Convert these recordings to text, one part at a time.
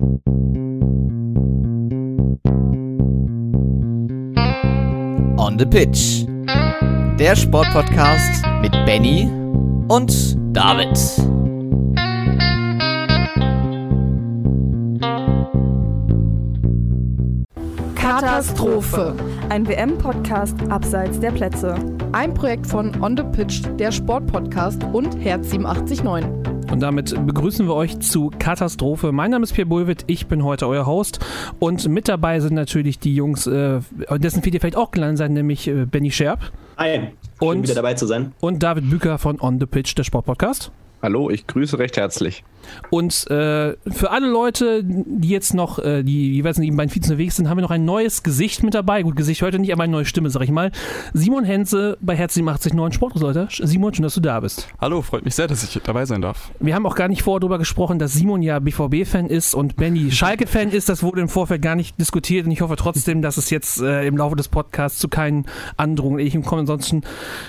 On the Pitch. Der Sportpodcast mit Benny und David. Katastrophe. Ein WM-Podcast abseits der Plätze. Ein Projekt von On the Pitch, der Sportpodcast und Herz 879. Und damit begrüßen wir euch zu Katastrophe. Mein Name ist Pierre Bulwitt, ich bin heute euer Host. Und mit dabei sind natürlich die Jungs, äh, dessen Video vielleicht auch gelandet sein, nämlich äh, Benny Scherb. Hi, schön Und- wieder dabei zu sein. Und David Büker von On the Pitch, der Sportpodcast. Hallo, ich grüße recht herzlich. Und äh, für alle Leute, die jetzt noch, äh, die jeweils den beiden Feeds unterwegs sind, haben wir noch ein neues Gesicht mit dabei. Gut, Gesicht heute nicht, aber eine neue Stimme, sag ich mal. Simon Henze bei Herz 87.9 Sportresulter. Simon, schön, dass du da bist. Hallo, freut mich sehr, dass ich dabei sein darf. Wir haben auch gar nicht vorher darüber gesprochen, dass Simon ja BVB-Fan ist und Benny Schalke-Fan ist. Das wurde im Vorfeld gar nicht diskutiert und ich hoffe trotzdem, dass es jetzt äh, im Laufe des Podcasts zu keinen Androhungen ich komme. Ansonsten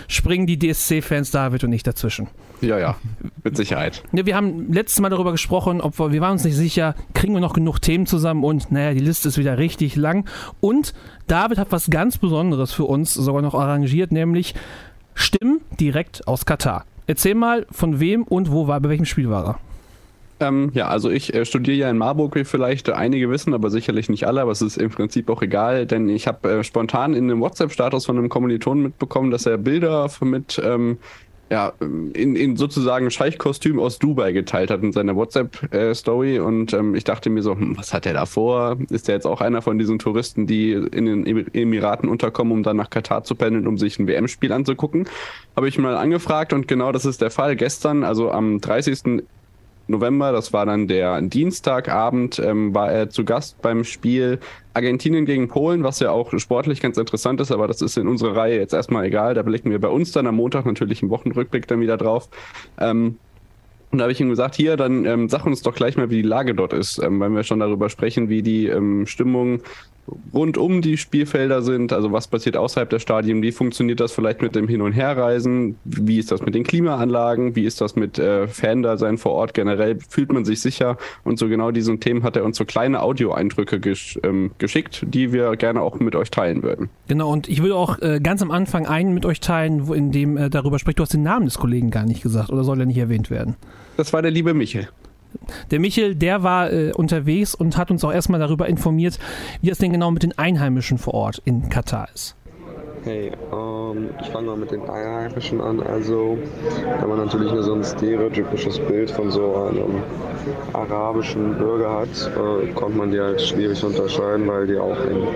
springen die DSC-Fans David und ich dazwischen. Ja, ja, mit Sicherheit. Ja, wir haben letztes Mal darüber gesprochen, ob wir, wir waren uns nicht sicher, kriegen wir noch genug Themen zusammen und naja, die Liste ist wieder richtig lang. Und David hat was ganz Besonderes für uns sogar noch arrangiert, nämlich Stimmen direkt aus Katar. Erzähl mal, von wem und wo war, bei welchem Spiel war er? Ähm, ja, also ich äh, studiere ja in Marburg, wie vielleicht einige wissen, aber sicherlich nicht alle, aber es ist im Prinzip auch egal, denn ich habe äh, spontan in einem WhatsApp-Status von einem Kommilitonen mitbekommen, dass er Bilder mit ähm, ja, in, in sozusagen Scheichkostüm aus Dubai geteilt hat in seiner WhatsApp-Story und ähm, ich dachte mir so, hm, was hat er da vor? Ist er jetzt auch einer von diesen Touristen, die in den Emir- Emiraten unterkommen, um dann nach Katar zu pendeln, um sich ein WM-Spiel anzugucken? Habe ich mal angefragt und genau das ist der Fall. Gestern, also am 30. November, das war dann der Dienstagabend, ähm, war er zu Gast beim Spiel Argentinien gegen Polen, was ja auch sportlich ganz interessant ist, aber das ist in unserer Reihe jetzt erstmal egal. Da blicken wir bei uns dann am Montag natürlich im Wochenrückblick dann wieder drauf. Ähm, und da habe ich ihm gesagt, hier, dann ähm, sag uns doch gleich mal, wie die Lage dort ist, ähm, wenn wir schon darüber sprechen, wie die ähm, Stimmung rund um die Spielfelder sind, also was passiert außerhalb der Stadien, wie funktioniert das vielleicht mit dem Hin- und Herreisen, wie ist das mit den Klimaanlagen, wie ist das mit äh, Fan-Dasein vor Ort generell, fühlt man sich sicher und so genau diesen Themen hat er uns so kleine Audio-Eindrücke gesch ähm, geschickt, die wir gerne auch mit euch teilen würden. Genau, und ich will auch äh, ganz am Anfang einen mit euch teilen, wo, in dem äh, darüber spricht. Du hast den Namen des Kollegen gar nicht gesagt, oder soll er nicht erwähnt werden? Das war der liebe Michel. Der Michel, der war äh, unterwegs und hat uns auch erstmal darüber informiert, wie das denn genau mit den Einheimischen vor Ort in Katar ist. Hey, ähm, ich fange mal mit den Einheimischen an. Also, wenn man natürlich nur so ein stereotypisches Bild von so einem arabischen Bürger hat, äh, kommt man die halt schwierig unterscheiden, weil die auch in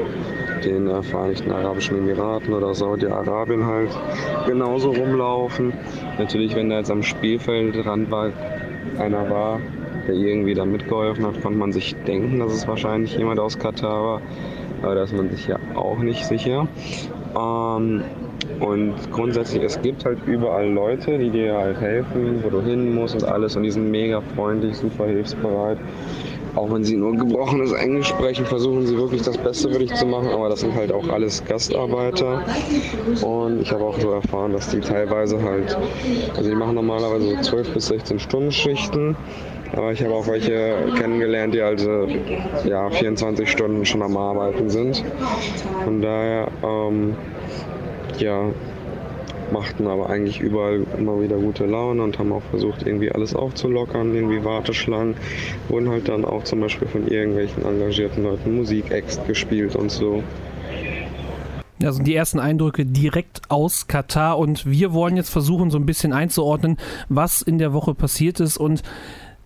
den äh, Vereinigten Arabischen Emiraten oder Saudi-Arabien halt genauso rumlaufen. Natürlich, wenn da jetzt am Spielfeldrand war, einer war, der irgendwie da mitgeholfen hat, konnte man sich denken, dass es wahrscheinlich jemand aus Katar war. Aber da ist man sich ja auch nicht sicher. Ähm, und grundsätzlich, es gibt halt überall Leute, die dir halt helfen, wo du hin musst und alles. Und die sind mega freundlich, super hilfsbereit. Auch wenn sie nur gebrochenes Englisch sprechen, versuchen sie wirklich das Beste für dich zu machen. Aber das sind halt auch alles Gastarbeiter. Und ich habe auch so erfahren, dass die teilweise halt, also die machen normalerweise so 12 bis 16 Stunden Schichten. Aber ich habe auch welche kennengelernt, die also ja, 24 Stunden schon am Arbeiten sind. Von daher, ähm, ja, machten aber eigentlich überall immer wieder gute Laune und haben auch versucht, irgendwie alles aufzulockern, irgendwie Warteschlangen. Wurden halt dann auch zum Beispiel von irgendwelchen engagierten Leuten Musik-Ext gespielt und so. Also die ersten Eindrücke direkt aus Katar und wir wollen jetzt versuchen, so ein bisschen einzuordnen, was in der Woche passiert ist und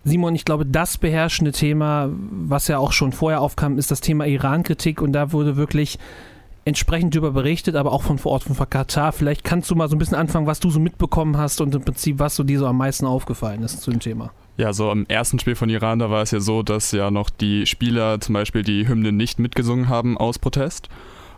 Simon, ich glaube, das beherrschende Thema, was ja auch schon vorher aufkam, ist das Thema Iran-Kritik und da wurde wirklich entsprechend darüber berichtet, aber auch von vor Ort von Katar. Vielleicht kannst du mal so ein bisschen anfangen, was du so mitbekommen hast und im Prinzip, was so dir so am meisten aufgefallen ist zu dem Thema. Ja, so am ersten Spiel von Iran, da war es ja so, dass ja noch die Spieler zum Beispiel die Hymne nicht mitgesungen haben aus Protest.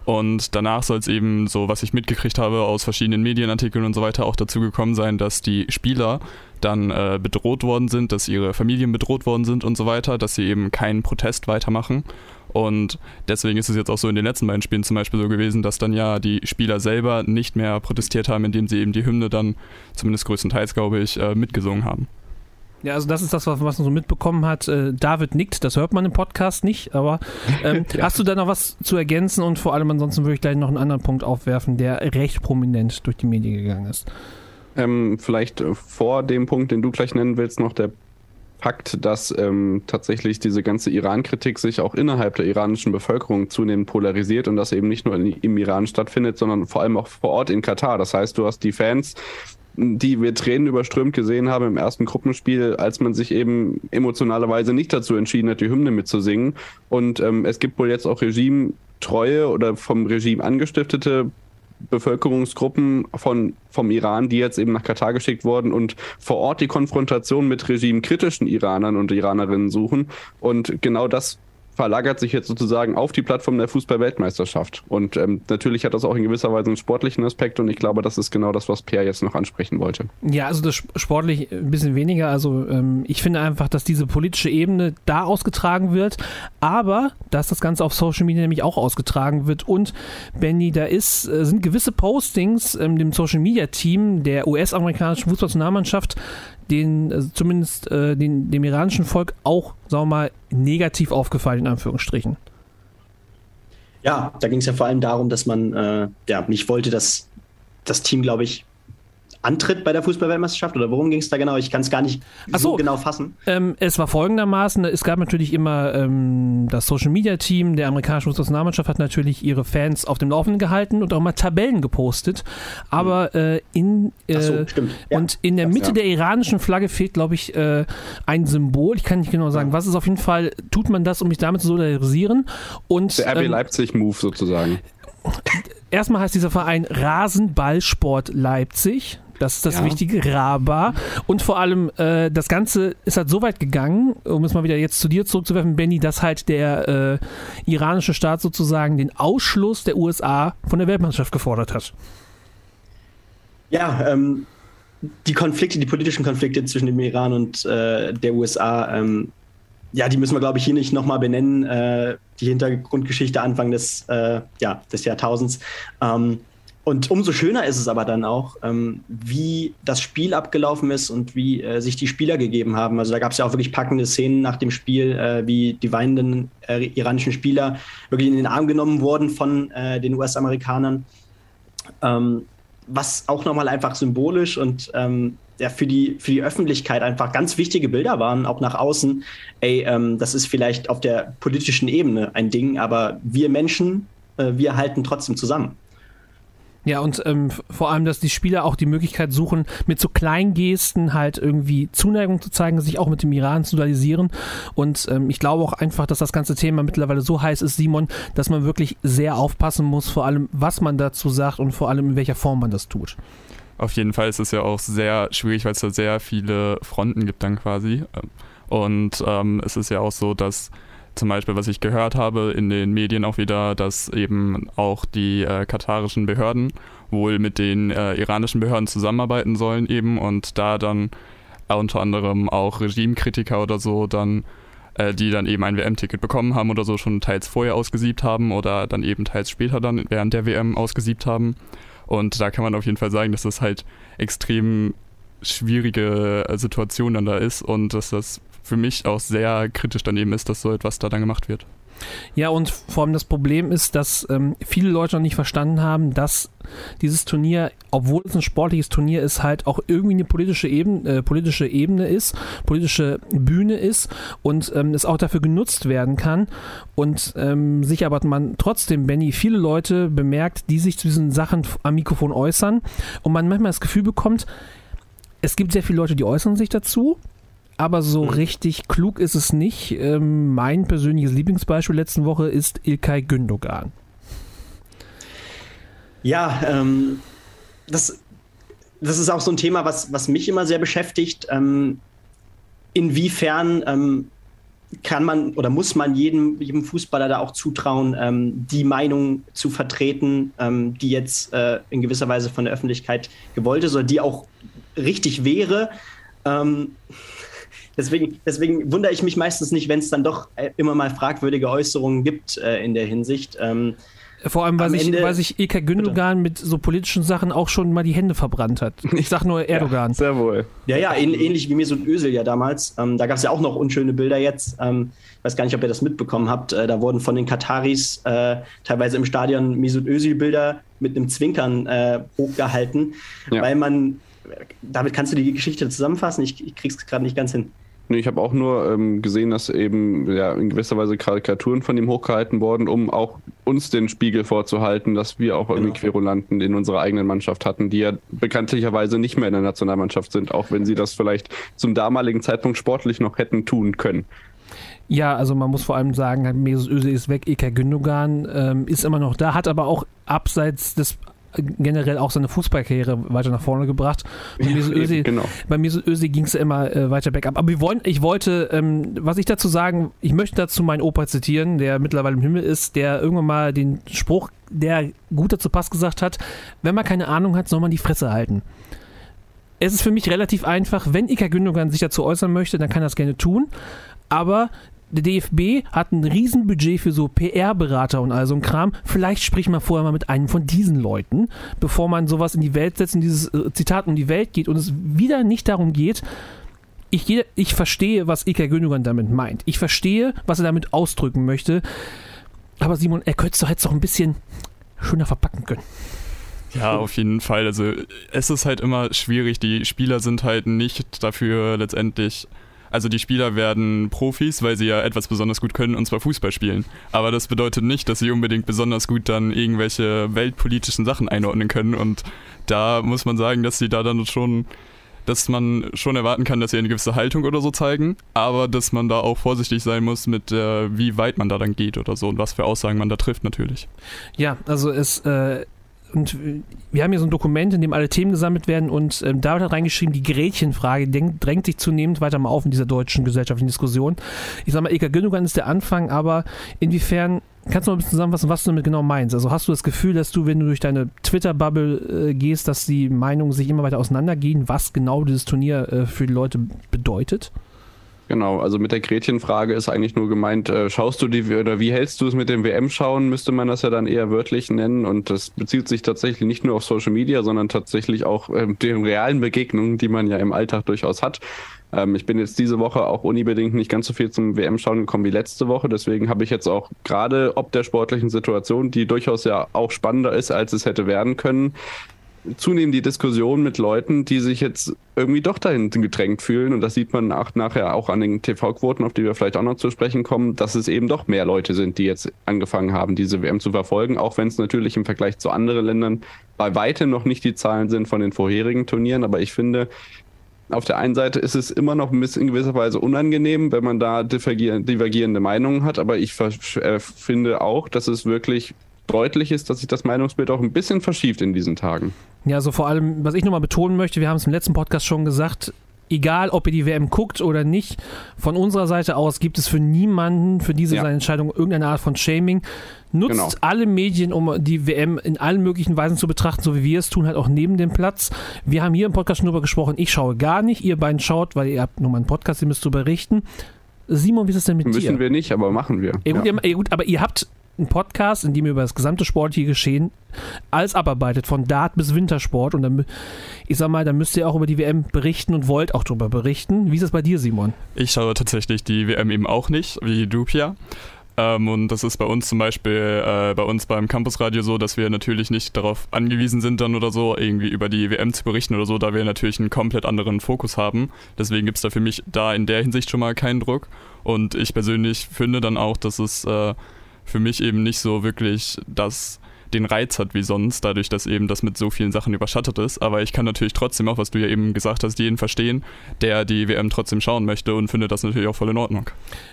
Und danach soll es eben, so was ich mitgekriegt habe aus verschiedenen Medienartikeln und so weiter, auch dazu gekommen sein, dass die Spieler dann äh, bedroht worden sind, dass ihre Familien bedroht worden sind und so weiter, dass sie eben keinen Protest weitermachen. Und deswegen ist es jetzt auch so in den letzten beiden Spielen zum Beispiel so gewesen, dass dann ja die Spieler selber nicht mehr protestiert haben, indem sie eben die Hymne dann, zumindest größtenteils glaube ich, äh, mitgesungen haben. Ja, also das ist das, was man so mitbekommen hat. Äh, David nickt, das hört man im Podcast nicht, aber ähm, ja. hast du da noch was zu ergänzen und vor allem ansonsten würde ich gleich noch einen anderen Punkt aufwerfen, der recht prominent durch die Medien gegangen ist. Ähm, vielleicht vor dem Punkt, den du gleich nennen willst, noch der Fakt, dass ähm, tatsächlich diese ganze Iran-Kritik sich auch innerhalb der iranischen Bevölkerung zunehmend polarisiert und das eben nicht nur in, im Iran stattfindet, sondern vor allem auch vor Ort in Katar. Das heißt, du hast die Fans, die wir Tränen überströmt gesehen haben im ersten Gruppenspiel, als man sich eben emotionalerweise nicht dazu entschieden hat, die Hymne mitzusingen. Und ähm, es gibt wohl jetzt auch Regimetreue oder vom Regime angestiftete Bevölkerungsgruppen von, vom Iran, die jetzt eben nach Katar geschickt wurden und vor Ort die Konfrontation mit regimekritischen Iranern und Iranerinnen suchen. Und genau das verlagert sich jetzt sozusagen auf die Plattform der Fußball-Weltmeisterschaft. Und ähm, natürlich hat das auch in gewisser Weise einen sportlichen Aspekt und ich glaube, das ist genau das, was Pierre jetzt noch ansprechen wollte. Ja, also das sportlich ein bisschen weniger. Also ähm, ich finde einfach, dass diese politische Ebene da ausgetragen wird, aber dass das Ganze auf Social Media nämlich auch ausgetragen wird. Und Benny, da ist, äh, sind gewisse Postings ähm, dem Social Media Team der US-amerikanischen Fußballnationalmannschaft den, also zumindest äh, den, dem iranischen Volk auch, sagen wir mal, negativ aufgefallen, in Anführungsstrichen. Ja, da ging es ja vor allem darum, dass man äh, ja, nicht wollte, dass das Team, glaube ich, antritt bei der Fußballweltmeisterschaft oder worum ging es da genau? Ich kann es gar nicht so, so genau fassen. Ähm, es war folgendermaßen: Es gab natürlich immer ähm, das Social Media Team der amerikanischen Fußballnationalmannschaft hat natürlich ihre Fans auf dem Laufenden gehalten und auch mal Tabellen gepostet. Aber hm. äh, in äh, so, ja. und in der Mitte ja. der iranischen Flagge fehlt, glaube ich, äh, ein Symbol. Ich kann nicht genau sagen, was ist. Auf jeden Fall tut man das, um mich damit zu solidarisieren. Und, der RB ähm, Leipzig Move sozusagen. Erstmal heißt dieser Verein Rasenballsport Leipzig. Das ist das ja. Wichtige, Raba. Und vor allem, äh, das Ganze ist halt so weit gegangen, um es mal wieder jetzt zu dir zurückzuwerfen, Benny, dass halt der äh, iranische Staat sozusagen den Ausschluss der USA von der Weltmeisterschaft gefordert hat. Ja, ähm, die Konflikte, die politischen Konflikte zwischen dem Iran und äh, der USA, ähm, ja, die müssen wir, glaube ich, hier nicht nochmal benennen. Äh, die Hintergrundgeschichte Anfang des, äh, ja, des Jahrtausends. Ähm, und umso schöner ist es aber dann auch, ähm, wie das Spiel abgelaufen ist und wie äh, sich die Spieler gegeben haben. Also da gab es ja auch wirklich packende Szenen nach dem Spiel, äh, wie die weinenden äh, iranischen Spieler wirklich in den Arm genommen wurden von äh, den US-Amerikanern. Ähm, was auch nochmal einfach symbolisch und ähm, ja, für, die, für die Öffentlichkeit einfach ganz wichtige Bilder waren, auch nach außen. Ey, ähm, das ist vielleicht auf der politischen Ebene ein Ding, aber wir Menschen, äh, wir halten trotzdem zusammen. Ja, und ähm, vor allem, dass die Spieler auch die Möglichkeit suchen, mit so kleinen Gesten halt irgendwie Zuneigung zu zeigen, sich auch mit dem Iran zu dualisieren. Und ähm, ich glaube auch einfach, dass das ganze Thema mittlerweile so heiß ist, Simon, dass man wirklich sehr aufpassen muss, vor allem, was man dazu sagt und vor allem, in welcher Form man das tut. Auf jeden Fall ist es ja auch sehr schwierig, weil es da sehr viele Fronten gibt dann quasi. Und ähm, es ist ja auch so, dass zum Beispiel, was ich gehört habe in den Medien auch wieder, dass eben auch die äh, katarischen Behörden wohl mit den äh, iranischen Behörden zusammenarbeiten sollen eben und da dann äh, unter anderem auch Regimekritiker oder so dann äh, die dann eben ein WM-Ticket bekommen haben oder so schon teils vorher ausgesiebt haben oder dann eben teils später dann während der WM ausgesiebt haben. Und da kann man auf jeden Fall sagen, dass das halt extrem schwierige äh, Situation dann da ist und dass das für mich auch sehr kritisch daneben ist, dass so etwas da dann gemacht wird. Ja, und vor allem das Problem ist, dass ähm, viele Leute noch nicht verstanden haben, dass dieses Turnier, obwohl es ein sportliches Turnier ist, halt auch irgendwie eine politische Ebene, äh, politische Ebene ist, politische Bühne ist und ähm, es auch dafür genutzt werden kann. Und ähm, sich aber man trotzdem, Benny, viele Leute bemerkt, die sich zu diesen Sachen am Mikrofon äußern und man manchmal das Gefühl bekommt, es gibt sehr viele Leute, die äußern sich dazu aber so mhm. richtig klug ist es nicht. Ähm, mein persönliches Lieblingsbeispiel letzten Woche ist Ilkay Gündogan. Ja, ähm, das, das ist auch so ein Thema, was, was mich immer sehr beschäftigt. Ähm, inwiefern ähm, kann man oder muss man jedem, jedem Fußballer da auch zutrauen, ähm, die Meinung zu vertreten, ähm, die jetzt äh, in gewisser Weise von der Öffentlichkeit gewollt ist oder die auch richtig wäre. Ähm, deswegen, deswegen wundere ich mich meistens nicht, wenn es dann doch äh, immer mal fragwürdige Äußerungen gibt äh, in der Hinsicht. Ähm, Vor allem, weil sich, Ende- weil sich Ilkay Gündogan mit so politischen Sachen auch schon mal die Hände verbrannt hat. Ich sag nur Erdogan. Sehr wohl. Ja, ja, ähn, ähnlich wie Mesut Özil ja damals. Ähm, da gab es ja auch noch unschöne Bilder jetzt. Ähm, ich weiß gar nicht, ob ihr das mitbekommen habt. Äh, da wurden von den Kataris äh, teilweise im Stadion Mesut Özil-Bilder mit einem Zwinkern äh, hochgehalten, Ja. weil man. Damit kannst du die Geschichte zusammenfassen? Ich, ich krieg's gerade nicht ganz hin. Nee, ich habe auch nur ähm, gesehen, dass eben ja, in gewisser Weise Karikaturen von ihm hochgehalten wurden, um auch uns den Spiegel vorzuhalten, dass wir auch irgendwie Genau. Querulanten in unserer eigenen Mannschaft hatten, die ja bekanntlicherweise nicht mehr in der Nationalmannschaft sind, auch wenn sie das vielleicht zum damaligen Zeitpunkt sportlich noch hätten tun können. Ja, also man muss vor allem sagen, Mesut Özil ist weg, Ilkay Gündogan ähm, ist immer noch da, hat aber auch abseits des generell auch seine Fußballkarriere weiter nach vorne gebracht. Bei Mesut Eben, Özil, genau. bei ging es ja immer äh, weiter bergab. Aber wir wollen, ich wollte, ähm, was ich dazu sagen, ich möchte dazu meinen Opa zitieren, der mittlerweile im Himmel ist, der irgendwann mal den Spruch, der gut dazu passt, gesagt hat, wenn man keine Ahnung hat, soll man die Fresse halten. Es ist für mich relativ einfach, wenn Ilkay Gündogan sich dazu äußern möchte, dann kann er das gerne tun. Aber der DFB hat ein Riesenbudget für so PR-Berater und all so ein Kram. Vielleicht spricht man vorher mal mit einem von diesen Leuten, bevor man sowas in die Welt setzt und dieses äh, Zitat um die Welt geht und es wieder nicht darum geht, ich, gehe- ich verstehe, was Ilkay Gündogan damit meint. Ich verstehe, was er damit ausdrücken möchte. Aber Simon, er könnte es doch jetzt doch ein bisschen schöner verpacken können. Ja, auf jeden Fall. Also es ist halt immer schwierig. Die Spieler sind halt nicht dafür letztendlich. Also die Spieler werden Profis, weil sie ja etwas besonders gut können, und zwar Fußball spielen. Aber das bedeutet nicht, dass sie unbedingt besonders gut dann irgendwelche weltpolitischen Sachen einordnen können. Und da muss man sagen, dass sie da dann schon, dass man schon erwarten kann, dass sie eine gewisse Haltung oder so zeigen, aber dass man da auch vorsichtig sein muss mit, äh, wie weit man da dann geht oder so und was für Aussagen man da trifft natürlich. Ja, also es äh, und äh, wir haben hier so ein Dokument, in dem alle Themen gesammelt werden und ähm, David hat reingeschrieben, die Gretchenfrage drängt sich zunehmend weiter mal auf in dieser deutschen gesellschaftlichen Diskussion. Ich sag mal, Ilka Gündogan ist der Anfang, aber inwiefern kannst du mal ein bisschen zusammenfassen, was du damit genau meinst? Also hast du das Gefühl, dass du, wenn du durch deine Twitter-Bubble äh, gehst, dass die Meinungen sich immer weiter auseinandergehen, was genau dieses Turnier äh, für die Leute bedeutet? Genau, also mit der Gretchenfrage ist eigentlich nur gemeint, äh, schaust du die oder wie hältst du es mit dem WM-Schauen, müsste man das ja dann eher wörtlich nennen. Und das bezieht sich tatsächlich nicht nur auf Social Media, sondern tatsächlich auch ähm, den realen Begegnungen, die man ja im Alltag durchaus hat. Ähm, ich bin jetzt diese Woche auch unbedingt nicht ganz so viel zum WM-Schauen gekommen wie letzte Woche. Deswegen habe ich jetzt auch gerade ob der sportlichen Situation, die durchaus ja auch spannender ist, als es hätte werden können, zunehmend die Diskussion mit Leuten, die sich jetzt irgendwie doch dahin gedrängt fühlen. Und das sieht man nach, nachher auch an den TV-Quoten, auf die wir vielleicht auch noch zu sprechen kommen, dass es eben doch mehr Leute sind, die jetzt angefangen haben, diese WM zu verfolgen, auch wenn es natürlich im Vergleich zu anderen Ländern bei weitem noch nicht die Zahlen sind von den vorherigen Turnieren. Aber ich finde, auf der einen Seite ist es immer noch ein bisschen in gewisser Weise unangenehm, wenn man da divergier- divergierende Meinungen hat, aber ich äh, finde auch, dass es wirklich deutlich ist, dass sich das Meinungsbild auch ein bisschen verschiebt in diesen Tagen. Ja, also vor allem, was ich nochmal betonen möchte, wir haben es im letzten Podcast schon gesagt, egal ob ihr die WM guckt oder nicht, von unserer Seite aus gibt es für niemanden, für diese Ja. seine Entscheidung irgendeine Art von Shaming. Nutzt Genau. alle Medien, um die WM in allen möglichen Weisen zu betrachten, so wie wir es tun, halt auch neben dem Platz. Wir haben hier im Podcast schon drüber gesprochen, ich schaue gar nicht, ihr beiden schaut, weil ihr habt nur mal einen Podcast, ihr müsst drüber berichten. Simon, wie ist es denn mit dir? Müssen wir nicht, aber machen wir. Ja, gut, Ja. ihr, ja, gut, aber ihr habt einen Podcast, in dem ihr über das gesamte sportliche Geschehen alles abarbeitet, von Dart bis Wintersport. Und dann, ich sag mal, dann müsst ihr auch über die WM berichten und wollt auch darüber berichten. Wie ist das bei dir, Simon? Ich schaue tatsächlich die WM eben auch nicht, wie du, Pia. Ähm, und das ist bei uns zum Beispiel, äh, bei uns beim Campusradio so, dass wir natürlich nicht darauf angewiesen sind, dann oder so irgendwie über die WM zu berichten oder so, da wir natürlich einen komplett anderen Fokus haben. Deswegen gibt es da für mich da in der Hinsicht schon mal keinen Druck. Und ich persönlich finde dann auch, dass es äh, für mich eben nicht so wirklich das den Reiz hat wie sonst, dadurch, dass eben das mit so vielen Sachen überschattet ist. Aber ich kann natürlich trotzdem auch, was du ja eben gesagt hast, jeden verstehen, der die WM trotzdem schauen möchte und finde das natürlich auch voll in Ordnung.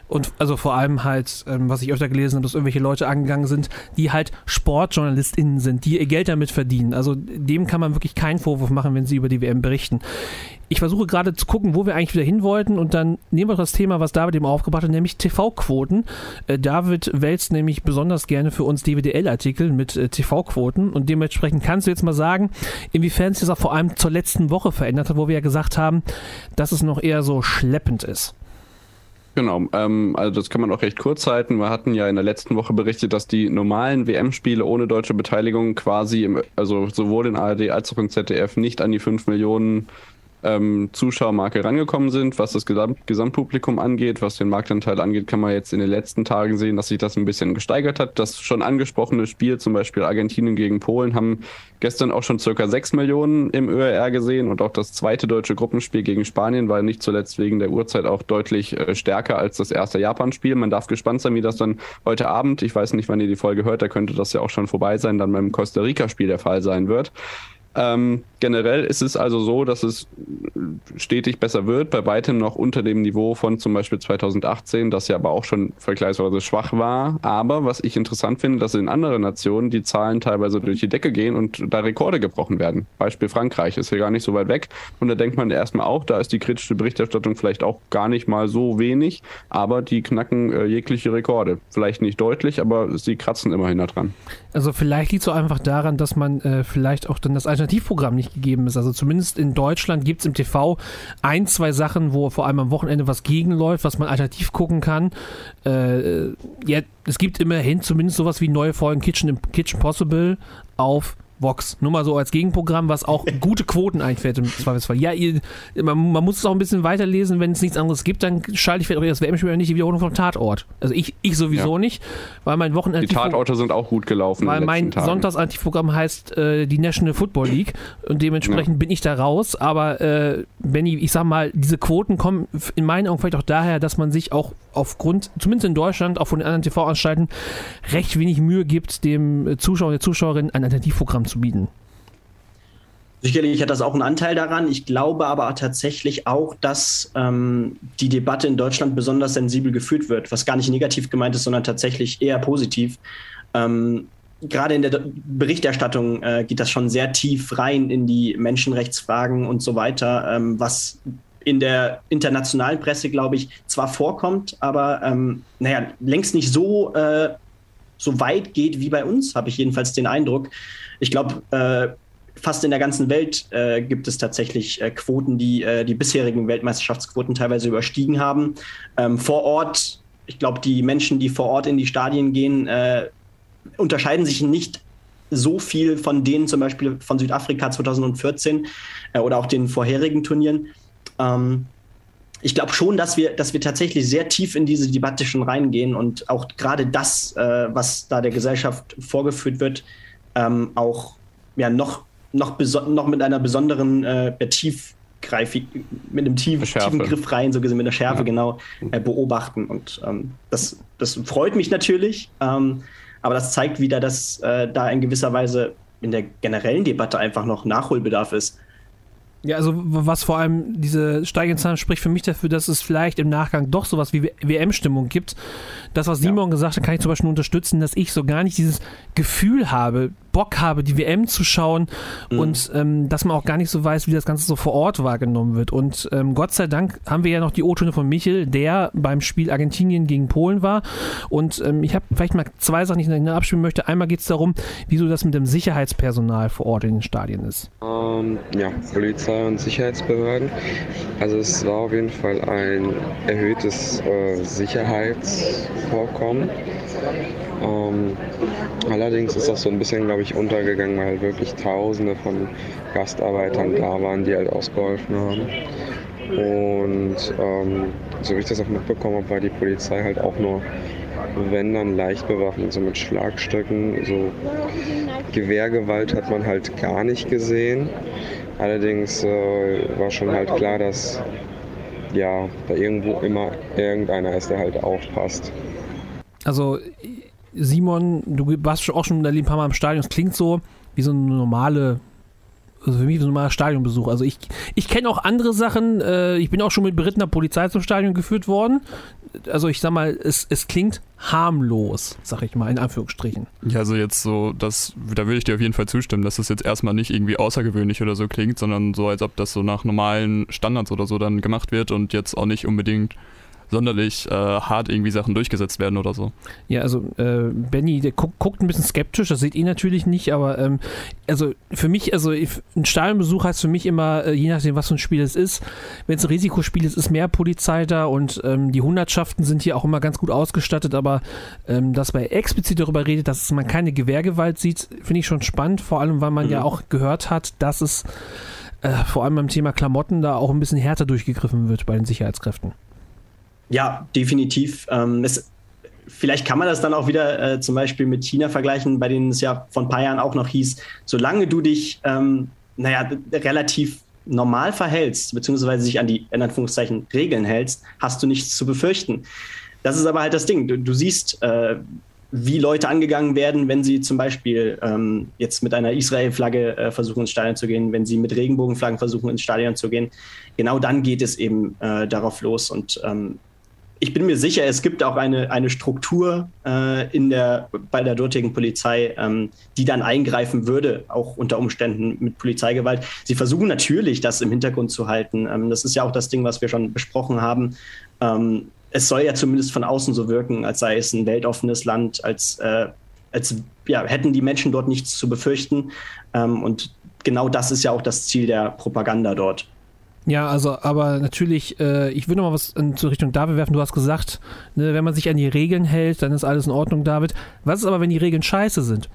Und also vor allem halt, ähm, was ich öfter gelesen habe, dass irgendwelche Leute angegangen sind, die halt SportjournalistInnen sind, die ihr Geld damit verdienen. Also dem kann man wirklich keinen Vorwurf machen, wenn sie über die WM berichten. Ich versuche gerade zu gucken, wo wir eigentlich wieder hin wollten und dann nehmen wir das Thema, was David eben aufgebracht hat, nämlich TV-Quoten. Äh, David wälzt nämlich besonders gerne für uns DWDL-Artikel mit äh, TV-Quoten und dementsprechend kannst du jetzt mal sagen, inwiefern sich das auch vor allem zur letzten Woche verändert hat, wo wir ja gesagt haben, dass es noch eher so schleppend ist. Genau, ähm, also das kann man auch recht kurz halten. Wir hatten ja in der letzten Woche berichtet, dass die normalen WM-Spiele ohne deutsche Beteiligung quasi, im, also sowohl in ARD als auch in ZDF nicht an die 5 Millionen ähm, Zuschauermarke rangekommen sind. Was das Gesamt Gesamtpublikum angeht, was den Marktanteil angeht, kann man jetzt in den letzten Tagen sehen, dass sich das ein bisschen gesteigert hat. Das schon angesprochene Spiel, zum Beispiel Argentinien gegen Polen, haben gestern auch schon circa 6 Millionen im ÖRR gesehen und auch das zweite deutsche Gruppenspiel gegen Spanien war nicht zuletzt wegen der Uhrzeit auch deutlich äh, stärker als das erste Japan-Spiel. Man darf gespannt sein, wie das dann heute Abend, ich weiß nicht, wann ihr die Folge hört, da könnte das ja auch schon vorbei sein, dann beim Costa Rica-Spiel der Fall sein wird. Ähm, generell ist es also so, dass es stetig besser wird, bei weitem noch unter dem Niveau von zum Beispiel 2018, das ja aber auch schon vergleichsweise schwach war. Aber was ich interessant finde, dass in anderen Nationen die Zahlen teilweise durch die Decke gehen und da Rekorde gebrochen werden. Beispiel Frankreich ist hier gar nicht so weit weg. Und da denkt man erstmal auch, da ist die kritische Berichterstattung vielleicht auch gar nicht mal so wenig, aber die knacken äh, jegliche Rekorde. Vielleicht nicht deutlich, aber sie kratzen immerhin da dran. Also vielleicht liegt es so einfach daran, dass man äh, vielleicht auch dann das Alternativprogramm nicht gegeben ist. Also zumindest in Deutschland gibt es im TV ein, zwei Sachen, wo vor allem am Wochenende was gegenläuft, was man alternativ gucken kann. Äh, ja, es gibt immerhin zumindest sowas wie neue Folgen Kitchen, Kitchen Possible auf Vox. Nur mal so als Gegenprogramm, was auch gute Quoten einfährt im Zweifelsfall. Ja, ihr, man, man, muss es auch ein bisschen weiterlesen. Wenn es nichts anderes gibt, dann schalte ich vielleicht auch das WM-Spiel nicht die Wiederholung vom Tatort. Also ich, ich sowieso ja. nicht, weil mein Wochenende. Die Tatorte sind auch gut gelaufen. Weil mein Sonntagsaktivprogramm heißt äh, die National Football League und dementsprechend ja. bin ich da raus. Aber äh, Benny, ich sag mal, diese Quoten kommen in meinen Augen vielleicht auch daher, dass man sich auch aufgrund, zumindest in Deutschland, auch von den anderen TV-Anstalten, recht wenig Mühe gibt, dem Zuschauer, der Zuschauerin ein Alternativprogramm zu bieten. Sicherlich hat das auch einen Anteil daran. Ich glaube aber tatsächlich auch, dass ähm, die Debatte in Deutschland besonders sensibel geführt wird, was gar nicht negativ gemeint ist, sondern tatsächlich eher positiv. Ähm, Gerade in der Berichterstattung äh, geht das schon sehr tief rein in die Menschenrechtsfragen und so weiter, ähm, was in der internationalen Presse, glaube ich, zwar vorkommt, aber ähm, naja, längst nicht so, äh, so weit geht wie bei uns, habe ich jedenfalls den Eindruck. Ich glaube, äh, fast in der ganzen Welt äh, gibt es tatsächlich äh, Quoten, die äh, die bisherigen Weltmeisterschaftsquoten teilweise überstiegen haben. Ähm, vor Ort, ich glaube, die Menschen, die vor Ort in die Stadien gehen, äh, unterscheiden sich nicht so viel von denen zum Beispiel von Südafrika 2014 äh, oder auch den vorherigen Turnieren. Ähm, ich glaube schon, dass wir, dass wir tatsächlich sehr tief in diese Debatte schon reingehen und auch gerade das, äh, was da der Gesellschaft vorgeführt wird, ähm, auch ja, noch, noch, noch mit einer besonderen äh, tiefgreifig, mit einem tief, tiefen Griff rein, so gesehen mit einer Schärfe ja. genau äh, beobachten. Und ähm, das, das freut mich natürlich, ähm, aber das zeigt wieder, dass äh, da in gewisser Weise in der generellen Debatte einfach noch Nachholbedarf ist. Ja, also was vor allem diese steigenden Zahlen spricht für mich dafür, dass es vielleicht im Nachgang doch sowas wie WM-Stimmung gibt. Das, was Simon ja. gesagt hat, kann ich zum Beispiel unterstützen, dass ich so gar nicht dieses Gefühl habe, Bock habe, die WM zu schauen mhm. und ähm, dass man auch gar nicht so weiß, wie das Ganze so vor Ort wahrgenommen wird. Und ähm, Gott sei Dank haben wir ja noch die O-Töne von Michel, der beim Spiel Argentinien gegen Polen war. Und ähm, ich habe vielleicht mal zwei Sachen, die ich noch abspielen möchte. Einmal geht es darum, wieso das mit dem Sicherheitspersonal vor Ort in den Stadien ist. Um, ähm, ja, Polizei und Sicherheitsbehörden. Also es war auf jeden Fall ein erhöhtes äh, Sicherheitsvorkommen. Ähm, allerdings ist das so ein bisschen, glaube ich, untergegangen, weil halt wirklich Tausende von Gastarbeitern da waren, die halt ausgeholfen haben. Und ähm, so wie ich das auch mitbekommen habe, war die Polizei halt auch nur, wenn dann leicht bewaffnet, so mit Schlagstöcken. So Gewehrgewalt hat man halt gar nicht gesehen. Allerdings äh, war schon halt klar, dass ja, da irgendwo immer irgendeiner ist, der halt aufpasst. Also Simon, du warst auch schon ein paar Mal im Stadion. Es klingt so wie so eine normale, also für mich so ein normaler Stadionbesuch. Also ich, ich kenne auch andere Sachen. Äh, ich bin auch schon mit berittener Polizei zum Stadion geführt worden. Also ich sag mal, es, es klingt harmlos, sag ich mal, in Anführungsstrichen. Ja, also jetzt so, das, da würde ich dir auf jeden Fall zustimmen, dass das jetzt erstmal nicht irgendwie außergewöhnlich oder so klingt, sondern so, als ob das so nach normalen Standards oder so dann gemacht wird und jetzt auch nicht unbedingt sonderlich äh, hart irgendwie Sachen durchgesetzt werden oder so. Ja, also äh, Benny, der guckt, guckt ein bisschen skeptisch, das seht ihr natürlich nicht, aber ähm, also für mich, also ein Stadionbesuch heißt für mich immer, äh, je nachdem, was für ein Spiel es ist, wenn es ein Risikospiel ist, ist mehr Polizei da und ähm, die Hundertschaften sind hier auch immer ganz gut ausgestattet, aber ähm, dass man explizit darüber redet, dass man keine Gewehrgewalt sieht, finde ich schon spannend, vor allem, weil man mhm. ja auch gehört hat, dass es äh, vor allem beim Thema Klamotten da auch ein bisschen härter durchgegriffen wird bei den Sicherheitskräften. Ja, definitiv. Ähm, es, vielleicht kann man das dann auch wieder äh, zum Beispiel mit China vergleichen, bei denen es ja vor ein paar Jahren auch noch hieß, solange du dich, ähm, naja, relativ normal verhältst, beziehungsweise sich an die, in Anführungszeichen, Regeln hältst, hast du nichts zu befürchten. Das ist aber halt das Ding. Du, du siehst, äh, wie Leute angegangen werden, wenn sie zum Beispiel ähm, jetzt mit einer Israel-Flagge äh, versuchen, ins Stadion zu gehen, wenn sie mit Regenbogenflaggen versuchen, ins Stadion zu gehen. Genau dann geht es eben äh, darauf los. Und ähm, ich bin mir sicher, es gibt auch eine, eine Struktur äh, in der, bei der dortigen Polizei, ähm, die dann eingreifen würde, auch unter Umständen mit Polizeigewalt. Sie versuchen natürlich, das im Hintergrund zu halten. Ähm, das ist ja auch das Ding, was wir schon besprochen haben. Ähm, es soll ja zumindest von außen so wirken, als sei es ein weltoffenes Land, als, äh, als ja, hätten die Menschen dort nichts zu befürchten. Ähm, und genau das ist ja auch das Ziel der Propaganda dort. Ja, also, aber natürlich, äh, ich würde noch mal was in zur Richtung David werfen. Du hast gesagt, ne, wenn man sich an die Regeln hält, dann ist alles in Ordnung, David. Was ist aber, wenn die Regeln scheiße sind?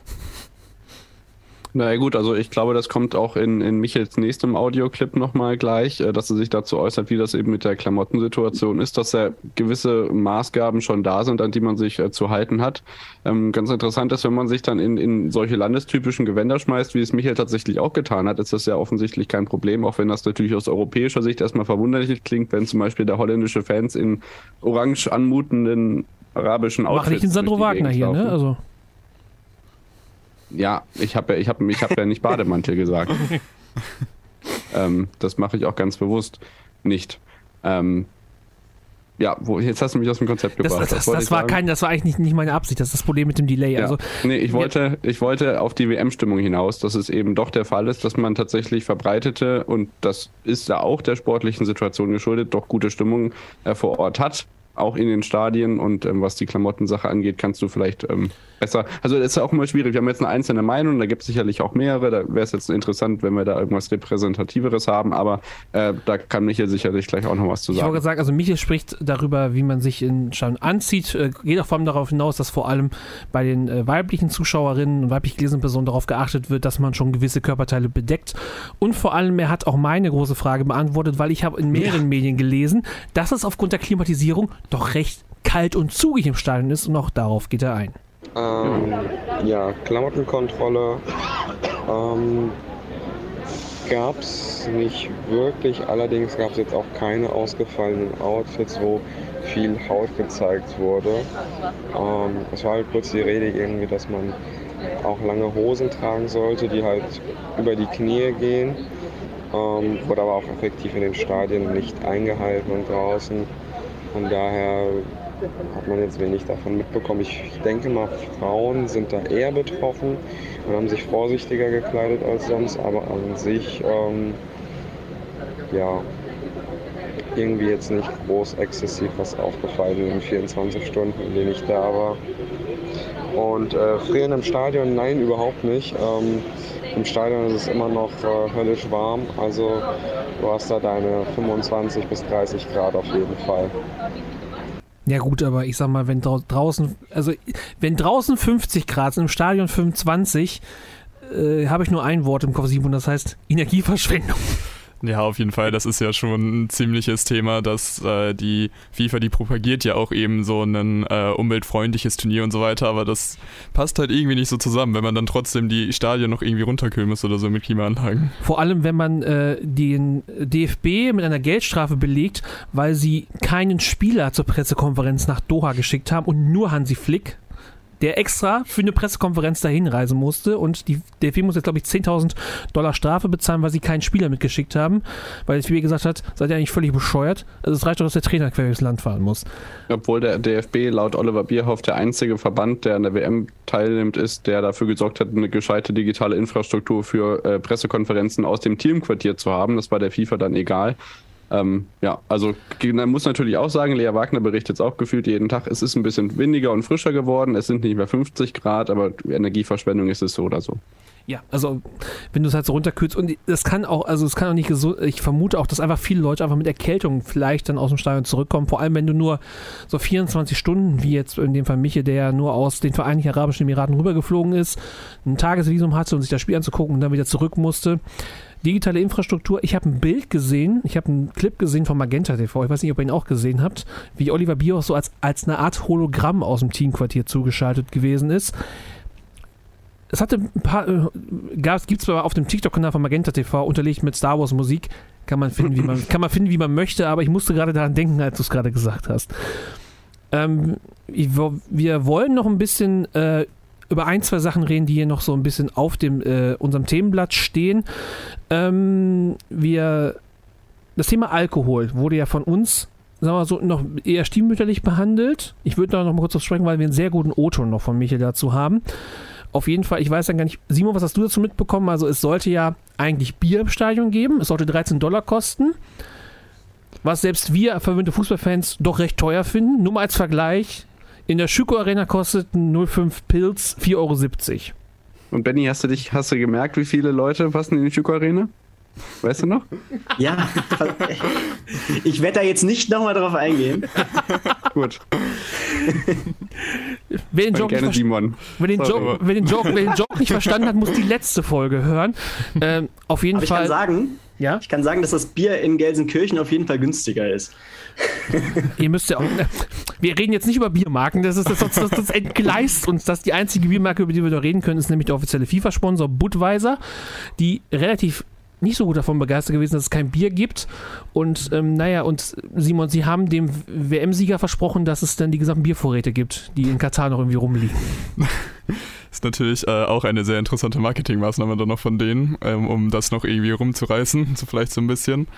Na gut, also ich glaube, das kommt auch in, in Michels nächstem Audioclip nochmal gleich, äh, dass er sich dazu äußert, wie das eben mit der Klamottensituation ist, dass ja gewisse Maßgaben schon da sind, an die man sich äh, zu halten hat. Ähm, ganz interessant ist, wenn man sich dann in, in solche landestypischen Gewänder schmeißt, wie es Michael tatsächlich auch getan hat, ist das ja offensichtlich kein Problem, auch wenn das natürlich aus europäischer Sicht erstmal verwunderlich klingt, wenn zum Beispiel der holländische Fans in orange anmutenden arabischen Outfits. Mach nicht den Sandro Wagner hier, ne? Also. Ja, ich habe ja, ich hab, ich hab ja nicht Bademantel gesagt. ähm, das mache ich auch ganz bewusst nicht. Ähm, ja, wo, jetzt hast du mich aus dem Konzept gebracht. Das, das, das, das war kein, das war eigentlich nicht, nicht meine Absicht, das ist das Problem mit dem Delay. Ja. Also, nee, ich wollte, ich wollte auf die WM-Stimmung hinaus, dass es eben doch der Fall ist, dass man tatsächlich verbreitete, und das ist ja auch der sportlichen Situation geschuldet, doch gute Stimmung äh, vor Ort hat auch in den Stadien und ähm, was die Klamottensache angeht, kannst du vielleicht ähm, besser. Also das ist ja auch immer schwierig. Wir haben jetzt eine einzelne Meinung, da gibt es sicherlich auch mehrere. Da wäre es jetzt interessant, wenn wir da irgendwas Repräsentativeres haben, aber äh, da kann Michael sicherlich gleich auch noch was zu sagen. Ich wollte sagen, also Michael spricht darüber, wie man sich in Stadion anzieht, äh, geht auch vor allem darauf hinaus, dass vor allem bei den äh, weiblichen Zuschauerinnen und weiblich gelesenen Personen darauf geachtet wird, dass man schon gewisse Körperteile bedeckt. Und vor allem, er hat auch meine große Frage beantwortet, weil ich habe in mehreren ja. Medien gelesen, dass es aufgrund der Klimatisierung doch recht kalt und zugig im Stadion ist und auch darauf geht er ein. Ähm, ja, Klamottenkontrolle ähm, gab es nicht wirklich, allerdings gab es jetzt auch keine ausgefallenen Outfits, wo viel Haut gezeigt wurde. Ähm, es war halt kurz die Rede irgendwie, dass man auch lange Hosen tragen sollte, die halt über die Knie gehen. Ähm, wurde aber auch effektiv in den Stadien nicht eingehalten und draußen. Von daher hat man jetzt wenig davon mitbekommen. Ich denke mal, Frauen sind da eher betroffen und haben sich vorsichtiger gekleidet als sonst, aber an sich, ähm, ja, irgendwie jetzt nicht groß exzessiv was aufgefallen in den 24 Stunden, in denen ich da war. Und äh, frieren im Stadion, nein, überhaupt nicht. Ähm, Im Stadion ist es immer noch äh, höllisch warm, also du hast da deine 25 bis 30 Grad auf jeden Fall. Ja gut, aber ich sag mal, wenn draußen, also wenn draußen 50 Grad sind, im Stadion 25, äh, habe ich nur ein Wort im Kopf, Simon, das heißt Energieverschwendung. Ja, auf jeden Fall. Das ist ja schon ein ziemliches Thema, dass äh, die FIFA, die propagiert ja auch eben so ein äh, umweltfreundliches Turnier und so weiter, aber das passt halt irgendwie nicht so zusammen, wenn man dann trotzdem die Stadien noch irgendwie runterkühlen muss oder so mit Klimaanlagen. Vor allem, wenn man äh, den DFB mit einer Geldstrafe belegt, weil sie keinen Spieler zur Pressekonferenz nach Doha geschickt haben und nur Hansi Flick, der extra für eine Pressekonferenz dahin reisen musste und die DFB muss jetzt, glaube ich, 10.000 Dollar Strafe bezahlen, weil sie keinen Spieler mitgeschickt haben, weil der DFB gesagt hat, seid ihr eigentlich völlig bescheuert? Also es reicht doch, dass der Trainer quer durchs Land fahren muss. Obwohl der DFB laut Oliver Bierhoff der einzige Verband, der an der WM teilnimmt, ist, der dafür gesorgt hat, eine gescheite digitale Infrastruktur für äh, Pressekonferenzen aus dem Teamquartier zu haben. Das war der FIFA dann egal. Ähm, ja, also man muss natürlich auch sagen, Lea Wagner berichtet jetzt auch gefühlt jeden Tag, es ist ein bisschen windiger und frischer geworden. Es sind nicht mehr 50 Grad, aber Energieverschwendung ist es so oder so. Ja, also wenn du es halt so runterkühlst und das kann auch, also es kann auch nicht gesund, ich vermute auch, dass einfach viele Leute einfach mit Erkältung vielleicht dann aus dem Stadion zurückkommen, vor allem wenn du nur so 24 Stunden, wie jetzt in dem Fall Miche, der ja nur aus den Vereinigten Arabischen Emiraten rübergeflogen ist, ein Tagesvisum hatte und sich das Spiel anzugucken und dann wieder zurück musste. Digitale Infrastruktur, ich habe ein Bild gesehen, ich habe einen Clip gesehen von Magenta TV, ich weiß nicht, ob ihr ihn auch gesehen habt, wie Oliver Bierhoff so als, als eine Art Hologramm aus dem Teamquartier zugeschaltet gewesen ist es hatte ein paar, äh, gibt es auf dem TikTok-Kanal von Magenta TV, unterlegt mit Star Wars Musik. Kann man finden, wie man, kann man finden, wie man möchte, aber ich musste gerade daran denken, als du es gerade gesagt hast. Ähm, wir wollen noch ein bisschen äh, über ein, zwei Sachen reden, die hier noch so ein bisschen auf dem, äh, unserem Themenblatt stehen. Ähm, wir, das Thema Alkohol wurde ja von uns sagen wir so, noch eher stiefmütterlich behandelt. Ich würde da noch mal kurz drauf sprechen, weil wir einen sehr guten O-Ton noch von Michael dazu haben. Auf jeden Fall, ich weiß dann gar nicht, Simon, was hast du dazu mitbekommen? Also es sollte ja eigentlich Bier im Stadion geben. Es sollte 13 Dollar kosten. Was selbst wir verwöhnte Fußballfans doch recht teuer finden. Nur mal als Vergleich. In der Schüko Arena kosteten 05 Pilz 4,70 Euro. Und Benny, hast du dich, hast du gemerkt, wie viele Leute passen in die Schüko Arena? Weißt du noch? Ja, ich werde da jetzt nicht nochmal drauf eingehen. Gut. Wer den, Joke nicht, Simon. Wer, den Joke, wer, den Joke, wer den Joke nicht verstanden hat, muss die letzte Folge hören. Ähm, auf jeden Aber Fall. Ich kann, sagen, ja? ich kann sagen, dass das Bier in Gelsenkirchen auf jeden Fall günstiger ist. Ihr müsst ja auch. Wir reden jetzt nicht über Biermarken, das, ist, das, das, das entgleist uns. Das die einzige Biermarke, über die wir da reden können, ist nämlich der offizielle FIFA-Sponsor Budweiser, die relativ nicht so gut davon begeistert gewesen, dass es kein Bier gibt. Und ähm, naja, und Simon, Sie haben dem WM-Sieger versprochen, dass es dann die gesamten Biervorräte gibt, die in Katar noch irgendwie rumliegen. ist natürlich äh, auch eine sehr interessante Marketingmaßnahme dann noch von denen, ähm, um das noch irgendwie rumzureißen, so vielleicht so ein bisschen.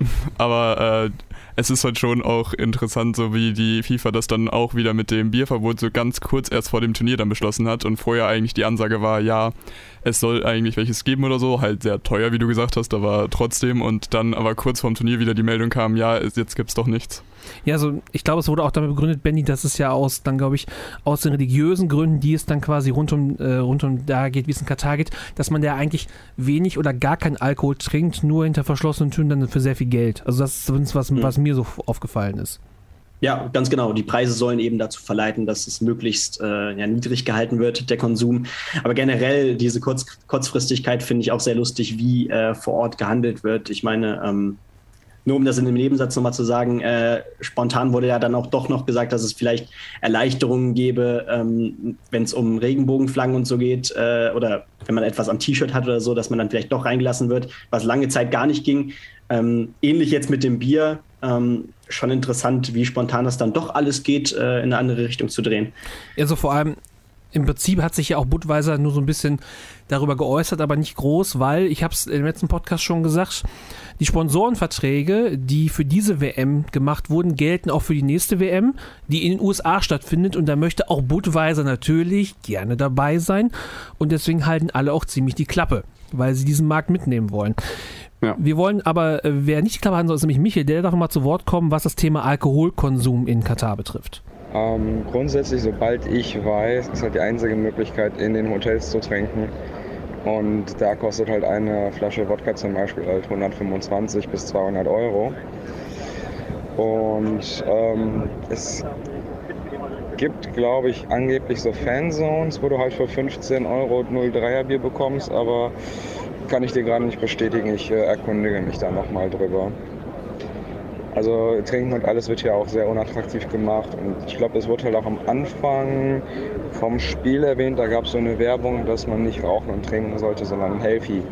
Aber äh, es ist halt schon auch interessant, so wie die FIFA das dann auch wieder mit dem Bierverbot so ganz kurz erst vor dem Turnier dann beschlossen hat und vorher eigentlich die Ansage war, ja, es soll eigentlich welches geben oder so, halt sehr teuer, wie du gesagt hast, aber trotzdem und dann aber kurz vorm Turnier wieder die Meldung kam, ja, jetzt gibt's doch nichts. Ja, also ich glaube, es wurde auch damit begründet, Benny, dass es ja aus, dann glaube ich, aus den religiösen Gründen, die es dann quasi rund um, äh, rund um da geht, wie es in Katar geht, dass man da eigentlich wenig oder gar keinen Alkohol trinkt, nur hinter verschlossenen Türen dann für sehr viel Geld. Also das ist zumindest was, mhm. was mir so aufgefallen ist. Ja, ganz genau. Die Preise sollen eben dazu verleiten, dass es möglichst äh, ja, niedrig gehalten wird, der Konsum. Aber generell diese Kurz Kurzfristigkeit finde ich auch sehr lustig, wie äh, vor Ort gehandelt wird. Ich meine, ähm, nur um das in dem Nebensatz nochmal zu sagen, äh, spontan wurde ja dann auch doch noch gesagt, dass es vielleicht Erleichterungen gäbe, ähm, wenn es um Regenbogenflaggen und so geht äh, oder wenn man etwas am T-Shirt hat oder so, dass man dann vielleicht doch reingelassen wird, was lange Zeit gar nicht ging. Ähm, ähnlich jetzt mit dem Bier. Ähm, schon interessant, wie spontan das dann doch alles geht, äh, in eine andere Richtung zu drehen. Also vor allem, im Prinzip hat sich ja auch Budweiser nur so ein bisschen darüber geäußert, aber nicht groß, weil, ich habe es im letzten Podcast schon gesagt, die Sponsorenverträge, die für diese WM gemacht wurden, gelten auch für die nächste WM, die in den USA stattfindet. Und da möchte auch Budweiser natürlich gerne dabei sein. Und deswegen halten alle auch ziemlich die Klappe, weil sie diesen Markt mitnehmen wollen. Ja. Wir wollen aber, äh, wer nicht die Klappe halten soll, ist nämlich Michael, der darf mal zu Wort kommen, was das Thema Alkoholkonsum in Katar betrifft. Ähm, grundsätzlich, sobald ich weiß, ist halt die einzige Möglichkeit, in den Hotels zu trinken. Und da kostet halt eine Flasche Wodka zum Beispiel halt 125 bis 200 Euro. Und ähm, es gibt, glaube ich, angeblich so Fanzones, wo du halt für 15 Euro 03er Bier bekommst, aber kann ich dir gerade nicht bestätigen. Ich äh, erkundige mich da nochmal drüber. Also Trinken und alles wird hier auch sehr unattraktiv gemacht. Und ich glaube, es wurde halt auch am Anfang vom Spiel erwähnt, da gab es so eine Werbung, dass man nicht rauchen und trinken sollte, sondern healthy.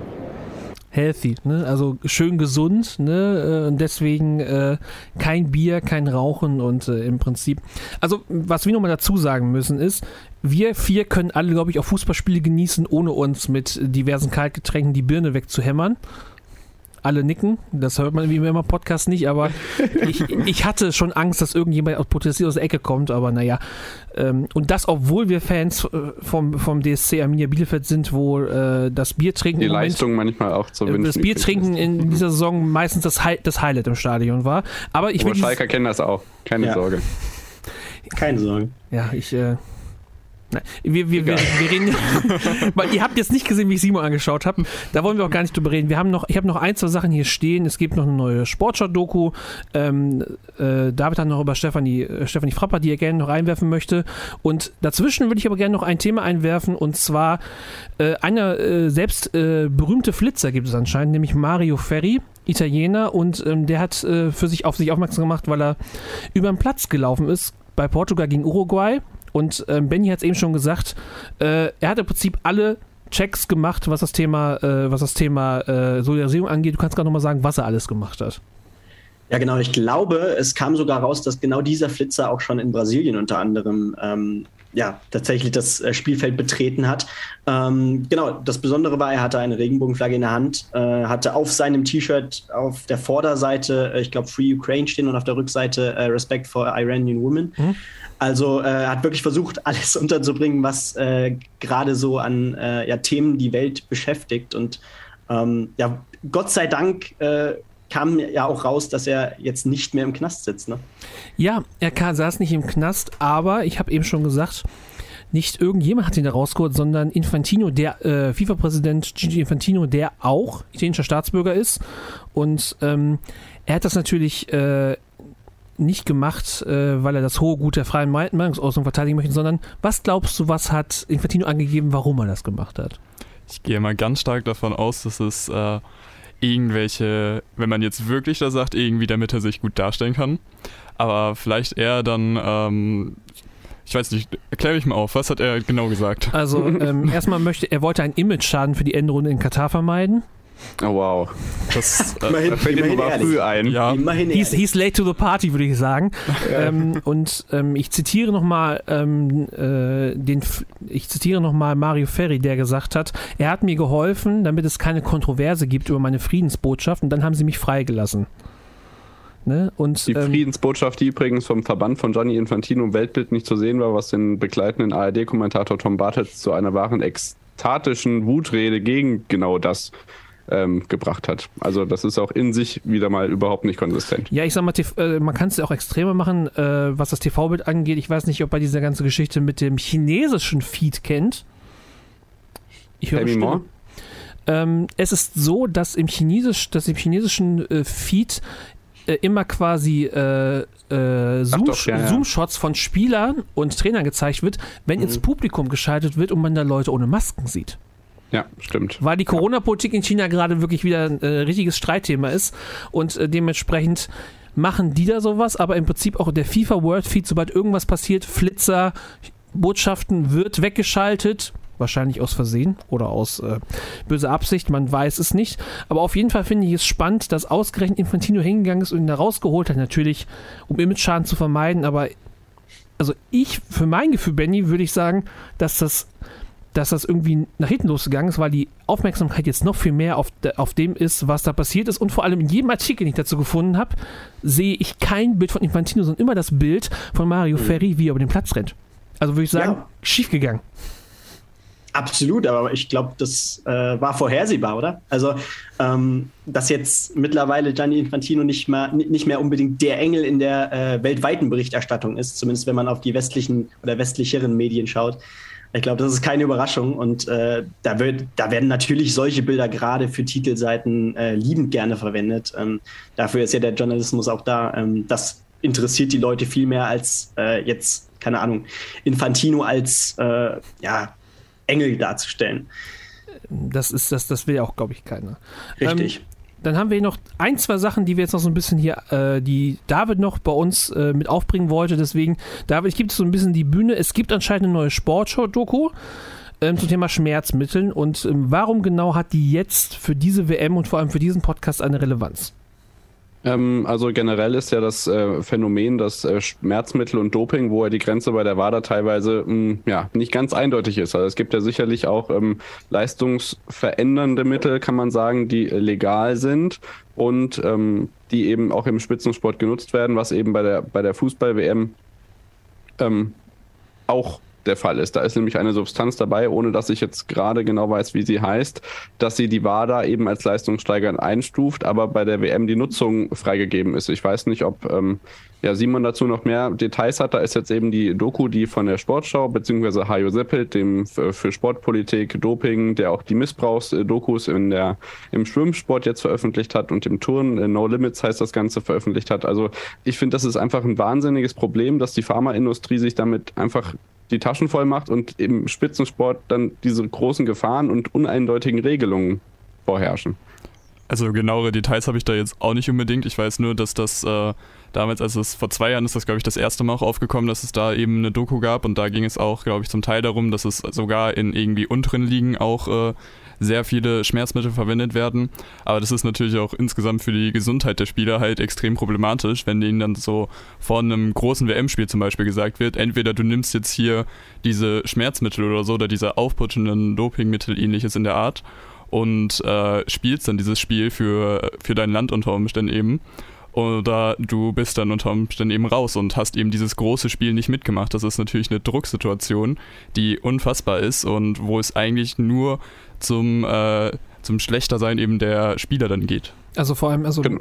Healthy, ne? also schön gesund ne? Äh, und deswegen äh, kein Bier, kein Rauchen und äh, im Prinzip. Also, was wir nochmal dazu sagen müssen ist, wir vier können alle, glaube ich, auch Fußballspiele genießen, ohne uns mit diversen Kaltgetränken die Birne wegzuhämmern. Alle nicken, das hört man wie immer im Podcast nicht, aber ich, ich hatte schon Angst, dass irgendjemand aus protestiert aus der Ecke kommt, aber naja. Ähm, und das, obwohl wir Fans äh, vom, vom DSC Arminia Bielefeld sind, wo äh, das Bier trinken. Die Leistung manchmal auch zu äh, wünschen. Das Bier trinken in dieser Saison meistens das, Hi das Highlight im Stadion war. Aber ich Aber will. Schalker kennen das auch. Keine Ja. Sorge. Keine Sorge. Ja, ich. Äh, nein, wir, wir, wir, wir reden. weil ihr habt jetzt nicht gesehen, wie ich Simon angeschaut habe. Da wollen wir auch gar nicht drüber reden. Wir haben noch, ich habe noch ein, zwei Sachen hier stehen. Es gibt noch eine neue Sportschau-Doku. Ähm, äh, David hat noch über Stefanie, äh, Stefanie Frapper, die er gerne noch einwerfen möchte. Und dazwischen würde ich aber gerne noch ein Thema einwerfen. Und zwar äh, einer äh, selbst äh, berühmte Flitzer gibt es anscheinend, nämlich Mario Ferri. Italiener und ähm, der hat für sich auf sich aufmerksam gemacht, weil er über den Platz gelaufen ist bei Portugal gegen Uruguay. Und ähm, Benny hat es eben schon gesagt, äh, er hat im Prinzip alle Checks gemacht, was das Thema, äh, was das Thema äh, Solidarisierung angeht. Du kannst gerade nochmal sagen, was er alles gemacht hat. Ja, genau. Ich glaube, es kam sogar raus, dass genau dieser Flitzer auch schon in Brasilien unter anderem ähm, ja, tatsächlich das äh, Spielfeld betreten hat. Ähm, genau, das Besondere war, er hatte eine Regenbogenflagge in der Hand, äh, hatte auf seinem T-Shirt auf der Vorderseite, äh, ich glaube, Free Ukraine stehen und auf der Rückseite äh, Respect for Iranian Women. Mhm. Also äh, er hat wirklich versucht, alles unterzubringen, was äh, gerade so an äh, ja, Themen die Welt beschäftigt. Und ähm, ja, Gott sei Dank äh, kam ja auch raus, dass er jetzt nicht mehr im Knast sitzt. Ne? Ja, er ka- saß nicht im Knast, aber ich habe eben schon gesagt, nicht irgendjemand hat ihn da rausgeholt, sondern Infantino, der äh, FIFA-Präsident Gigi Infantino, der auch italienischer Staatsbürger ist. Und ähm, er hat das natürlich äh, nicht gemacht, äh, weil er das hohe Gut der freien Me- Meinungsäußerung verteidigen möchte, sondern was glaubst du, was hat Infantino angegeben, warum er das gemacht hat? Ich gehe mal ganz stark davon aus, dass es äh, irgendwelche, wenn man jetzt wirklich da sagt, irgendwie damit er sich gut darstellen kann. Aber vielleicht eher dann, ähm, ich weiß nicht, erkläre ich mal auf, was hat er genau gesagt? Also ähm, erstmal möchte er wollte einen Image-Schaden für die Endrunde in Katar vermeiden. Oh wow. Das, äh, Immerhin, Da fällt immerhin ehrlich. früh ein. ja, Immerhin He's, he's late to the party, würde ich sagen. ähm, und ähm, ich zitiere nochmal ähm, äh, den, F- ich zitiere noch mal Mario Ferri, der gesagt hat, er hat mir geholfen, damit es keine Kontroverse gibt über meine Friedensbotschaft und dann haben sie mich freigelassen. Ne? Und Die ähm, Friedensbotschaft, die übrigens vom Verband von Gianni Infantino im Weltbild nicht zu sehen war, was den begleitenden ARD-Kommentator Tom Bartels zu einer wahren ekstatischen Wutrede gegen genau das ähm, gebracht hat. Also das ist auch in sich wieder mal überhaupt nicht konsistent. Ja, ich sag mal, äh, man kann es ja auch extremer machen, äh, was das TV-Bild angeht. Ich weiß nicht, ob er diese ganze Geschichte mit dem chinesischen Feed kennt. Ich höre Stimme. Ähm, es ist so, dass im, Chinesisch, dass im chinesischen äh, Feed äh, immer quasi äh, äh, Zoom- doch, ja, ja. Zoom-Shots von Spielern und Trainern gezeigt wird, wenn Mhm. ins Publikum geschaltet wird und man da Leute ohne Masken sieht. Ja, stimmt. Weil die Corona-Politik in China gerade wirklich wieder ein äh, richtiges Streitthema ist und äh, dementsprechend machen die da sowas, aber im Prinzip auch der FIFA World Feed, sobald irgendwas passiert, Flitzer, Botschaften wird weggeschaltet. Wahrscheinlich aus Versehen oder aus äh, böser Absicht, man weiß es nicht. Aber auf jeden Fall finde ich es spannend, dass ausgerechnet Infantino hingegangen ist und ihn da rausgeholt hat. Natürlich, um Image-Schaden zu vermeiden, aber also ich, für mein Gefühl, Benny, würde ich sagen, dass das dass das irgendwie nach hinten losgegangen ist, weil die Aufmerksamkeit jetzt noch viel mehr auf, auf dem ist, was da passiert ist. Und vor allem in jedem Artikel, den ich dazu gefunden habe, sehe ich kein Bild von Infantino, sondern immer das Bild von Mario Ferri, wie er über den Platz rennt. Also würde ich sagen, Ja. schiefgegangen. Absolut, aber ich glaube, das äh, war vorhersehbar, oder? Also, ähm, dass jetzt mittlerweile Gianni Infantino nicht mehr, nicht mehr unbedingt der Engel in der äh, weltweiten Berichterstattung ist, zumindest wenn man auf die westlichen oder westlicheren Medien schaut. Ich glaube, das ist keine Überraschung und äh, da, wird, da werden natürlich solche Bilder gerade für Titelseiten äh, liebend gerne verwendet. Ähm, dafür ist ja der Journalismus auch da. Ähm, das interessiert die Leute viel mehr als äh, jetzt, keine Ahnung, Infantino als äh, ja, Engel darzustellen. Das ist das, das will ja auch, glaube ich, keiner. Richtig. Ähm, dann haben wir noch ein, zwei Sachen, die wir jetzt noch so ein bisschen hier, äh, die David noch bei uns äh, mit aufbringen wollte. Deswegen, David, ich gebe so ein bisschen die Bühne. Es gibt anscheinend eine neue Sportshow-Doku ähm, zum Thema Schmerzmitteln. Und ähm, warum genau hat die jetzt für diese WM und vor allem für diesen Podcast eine Relevanz? Ähm, also generell ist ja das äh, Phänomen, dass äh, Schmerzmittel und Doping, wo ja die Grenze bei der WADA teilweise mh, hm, ja, nicht ganz eindeutig ist. Also es gibt ja sicherlich auch ähm, leistungsverändernde Mittel, kann man sagen, die legal sind und ähm, die eben auch im Spitzensport genutzt werden, was eben bei der, bei der Fußball-WM ähm, auch der Fall ist. Da ist nämlich eine Substanz dabei, ohne dass ich jetzt gerade genau weiß, wie sie heißt, dass sie die WADA eben als leistungssteigernd einstuft, aber bei der WM die Nutzung freigegeben ist. Ich weiß nicht, ob ähm, ja, Simon dazu noch mehr Details hat. Da ist jetzt eben die Doku, die von der Sportschau beziehungsweise Hajo Seppelt, dem für Sportpolitik, Doping, der auch die Missbrauchsdokus in der, im Schwimmsport jetzt veröffentlicht hat und im Turn, äh, No Limits heißt das Ganze, veröffentlicht hat. Also ich finde, das ist einfach ein wahnsinniges Problem, dass die Pharmaindustrie sich damit einfach die Taschen voll macht und im Spitzensport dann diese großen Gefahren und uneindeutigen Regelungen vorherrschen. Also genauere Details habe ich da jetzt auch nicht unbedingt. Ich weiß nur, dass das äh, damals, also es vor zwei Jahren ist das, glaube ich, das erste Mal auch aufgekommen, dass es da eben eine Doku gab und da ging es auch, glaube ich, zum Teil darum, dass es sogar in irgendwie unteren Ligen auch äh, sehr viele Schmerzmittel verwendet werden. Aber das ist natürlich auch insgesamt für die Gesundheit der Spieler halt extrem problematisch, wenn denen dann so vor einem großen WM-Spiel zum Beispiel gesagt wird, entweder du nimmst jetzt hier diese Schmerzmittel oder so oder diese aufputschenden Dopingmittel ähnliches in der Art und äh, spielst dann dieses Spiel für, für dein Land unter Umständen eben oder du bist dann unter Umständen eben raus und hast eben dieses große Spiel nicht mitgemacht. Das ist natürlich eine Drucksituation, die unfassbar ist und wo es eigentlich nur zum, äh, zum Schlechtersein eben der Spieler dann geht. Also vor allem, also. Genau.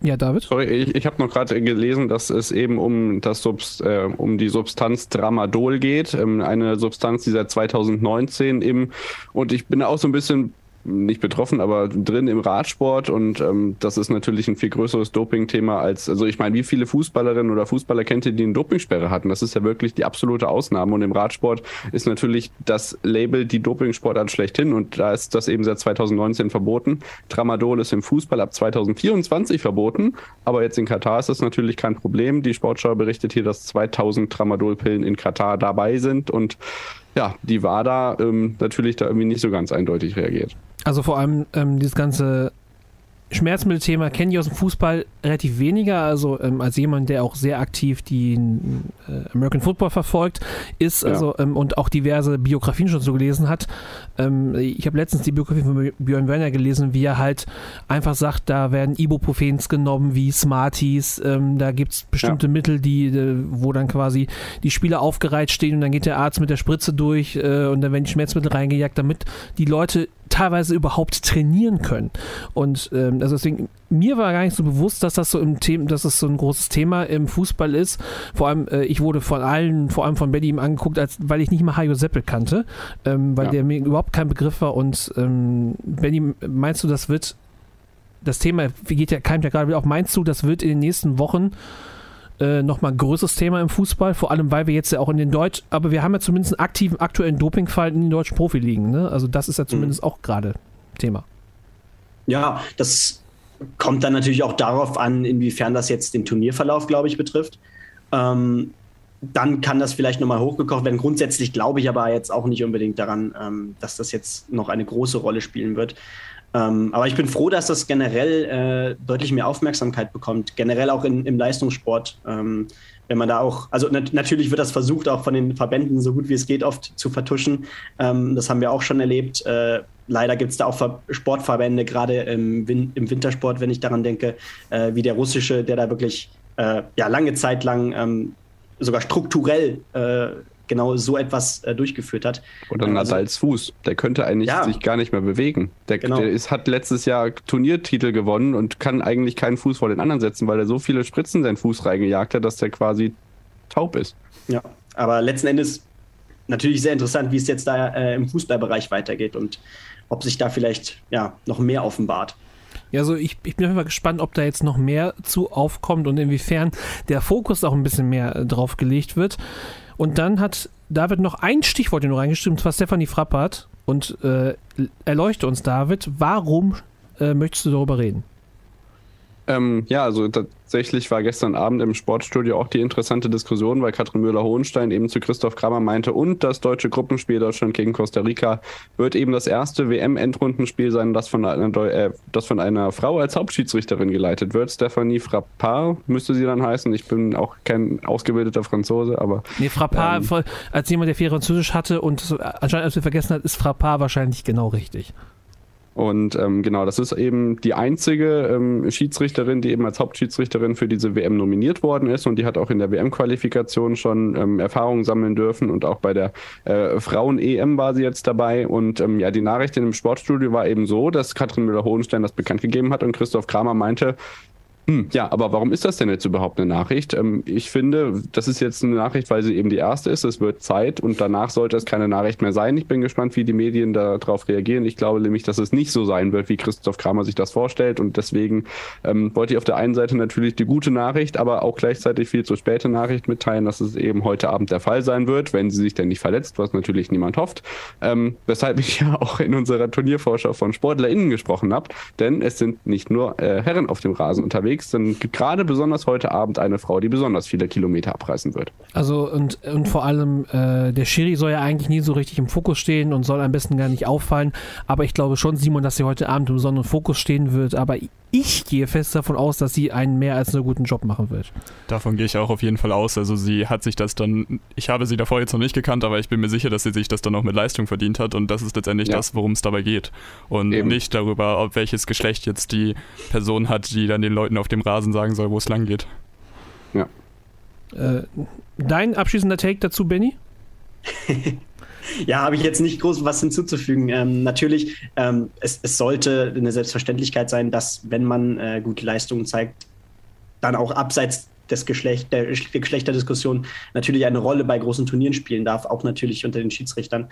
Ja, David? Sorry, ich, ich habe noch gerade gelesen, dass es eben um, das Subst, äh, um die Substanz Dramadol geht. Ähm, eine Substanz, die seit 2019 im, und ich bin auch so ein bisschen nicht betroffen, aber drin im Radsport und ähm, das ist natürlich ein viel größeres Doping-Thema als, also ich meine, wie viele Fußballerinnen oder Fußballer kennt ihr, die eine Dopingsperre hatten? Das ist ja wirklich die absolute Ausnahme und im Radsport ist natürlich das Label die Dopingsportart schlechthin und da ist das eben seit 2019 verboten. Tramadol ist im Fußball ab 2024 verboten, aber jetzt in Katar ist das natürlich kein Problem. Die Sportschau berichtet hier, dass 2000 Tramadolpillen in Katar dabei sind und ja, die WADA ähm, natürlich da irgendwie nicht so ganz eindeutig reagiert. Also vor allem ähm, dieses ganze Schmerzmittelthema kenne ich aus dem Fußball relativ weniger. Also ähm, als jemand, der auch sehr aktiv den äh, American Football verfolgt, ist ja. also ähm, und auch diverse Biografien schon so gelesen hat. Ähm, ich habe letztens die Biografie von Björn Werner gelesen, wie er halt einfach sagt, da werden Ibuprofens genommen wie Smarties. Ähm, da gibt es bestimmte ja. Mittel, die, äh, wo dann quasi die Spieler aufgereiht stehen und dann geht der Arzt mit der Spritze durch äh, und dann werden die Schmerzmittel reingejagt, damit die Leute teilweise überhaupt trainieren können. Und ähm, also deswegen, mir war gar nicht so bewusst, dass das so im Thema, dass das so ein großes Thema im Fußball ist. Vor allem, äh, ich wurde von allen, vor allem von Betty ihm angeguckt, als weil ich nicht mal Hajo Seppel kannte, ähm, weil ja. der mir überhaupt kein Begriff war. Und ähm, Benny, meinst du, das wird das Thema geht ja, keimt ja gerade auch. Meinst du, das wird in den nächsten Wochen äh, nochmal ein größeres Thema im Fußball, vor allem weil wir jetzt ja auch in den Deutsch, aber wir haben ja zumindest einen aktiven aktuellen Dopingfall in den deutschen Profiligen, ne? Also das ist ja zumindest mhm. auch gerade Thema. Ja, das kommt dann natürlich auch darauf an, inwiefern das jetzt den Turnierverlauf, glaube ich, betrifft. Ähm, dann kann das vielleicht nochmal hochgekocht werden. Grundsätzlich glaube ich aber jetzt auch nicht unbedingt daran, ähm, dass das jetzt noch eine große Rolle spielen wird. Ähm, aber ich bin froh, dass das generell äh, deutlich mehr Aufmerksamkeit bekommt, generell auch in, im Leistungssport. Ähm, wenn man da auch, also nat natürlich wird das versucht, auch von den Verbänden so gut wie es geht oft zu vertuschen. Ähm, das haben wir auch schon erlebt. Äh, leider gibt es da auch Ver Sportverbände, gerade im, Win im, Wintersport, wenn ich daran denke, äh, wie der russische, der da wirklich äh, ja, lange Zeit lang ähm, sogar strukturell äh, genau so etwas äh, durchgeführt hat. Oder ähm, also, Nadals Fuß, der könnte eigentlich ja. sich gar nicht mehr bewegen. Der, genau. der ist, hat letztes Jahr Turniertitel gewonnen und kann eigentlich keinen Fuß vor den anderen setzen, weil er so viele Spritzen in seinen Fuß reingejagt hat, dass der quasi taub ist. Ja, aber letzten Endes natürlich sehr interessant, wie es jetzt da äh, im Fußballbereich weitergeht und ob sich da vielleicht ja, noch mehr offenbart. Ja, also ich, ich bin einfach gespannt, ob da jetzt noch mehr zu aufkommt und inwiefern der Fokus auch ein bisschen mehr äh, drauf gelegt wird. Und dann hat David noch ein Stichwort nur reingestimmt, zwar Stefanie Frappert. Und äh, erleuchte uns, David, warum äh, möchtest du darüber reden? Ähm, ja, also tatsächlich war gestern Abend im Sportstudio auch die interessante Diskussion, weil Katrin Müller-Hohenstein eben zu Christoph Kramer meinte, und das deutsche Gruppenspiel Deutschland gegen Costa Rica wird eben das erste WM-Endrundenspiel sein, das von, einer, äh, das von einer Frau als Hauptschiedsrichterin geleitet wird. Stephanie Frappard müsste sie dann heißen. Ich bin auch kein ausgebildeter Franzose, aber. Nee, Frappard, ähm, als jemand, der viel Französisch hatte und anscheinend als wir vergessen hat, ist Frappard wahrscheinlich genau richtig. Und ähm, genau, das ist eben die einzige ähm, Schiedsrichterin, die eben als Hauptschiedsrichterin für diese WM nominiert worden ist. Und die hat auch in der WM-Qualifikation schon ähm, Erfahrungen sammeln dürfen. Und auch bei der äh, Frauen-EM war sie jetzt dabei. Und ähm, ja, die Nachricht in dem Sportstudio war eben so, dass Katrin Müller-Hohenstein das bekannt gegeben hat und Christoph Kramer meinte, hm, ja, aber warum ist das denn jetzt überhaupt eine Nachricht? Ähm, ich finde, das ist jetzt eine Nachricht, weil sie eben die erste ist. Es wird Zeit und danach sollte es keine Nachricht mehr sein. Ich bin gespannt, wie die Medien darauf reagieren. Ich glaube nämlich, dass es nicht so sein wird, wie Christoph Kramer sich das vorstellt. Und deswegen ähm, wollte ich auf der einen Seite natürlich die gute Nachricht, aber auch gleichzeitig viel zu späte Nachricht mitteilen, dass es eben heute Abend der Fall sein wird, wenn sie sich denn nicht verletzt, was natürlich niemand hofft. Ähm, weshalb ich ja auch in unserer Turniervorschau von SportlerInnen gesprochen habe. Denn es sind nicht nur äh, Herren auf dem Rasen unterwegs unterwegs, dann gibt gerade besonders heute Abend eine Frau, die besonders viele Kilometer abreißen wird. Also und, und vor allem äh, der Schiri soll ja eigentlich nie so richtig im Fokus stehen und soll am besten gar nicht auffallen. Aber ich glaube schon, Simon, dass sie heute Abend im besonderen Fokus stehen wird. Aber ich gehe fest davon aus, dass sie einen mehr als einen guten Job machen wird. Davon gehe ich auch auf jeden Fall aus. Also sie hat sich das dann, ich habe sie davor jetzt noch nicht gekannt, aber ich bin mir sicher, dass sie sich das dann auch mit Leistung verdient hat und das ist letztendlich ja. das, worum es dabei geht. Und Eben. nicht darüber, ob welches Geschlecht jetzt die Person hat, die dann den Leuten auf dem Rasen sagen soll, wo es lang geht. Ja. Äh, dein abschließender Take dazu, Benny? Ja, habe ich jetzt nicht groß was hinzuzufügen. Ähm, natürlich, ähm, es, es, sollte eine Selbstverständlichkeit sein, dass wenn man äh, gute Leistungen zeigt, dann auch abseits des Geschlecht, der Geschlechterdiskussion natürlich eine Rolle bei großen Turnieren spielen darf, auch natürlich unter den Schiedsrichtern.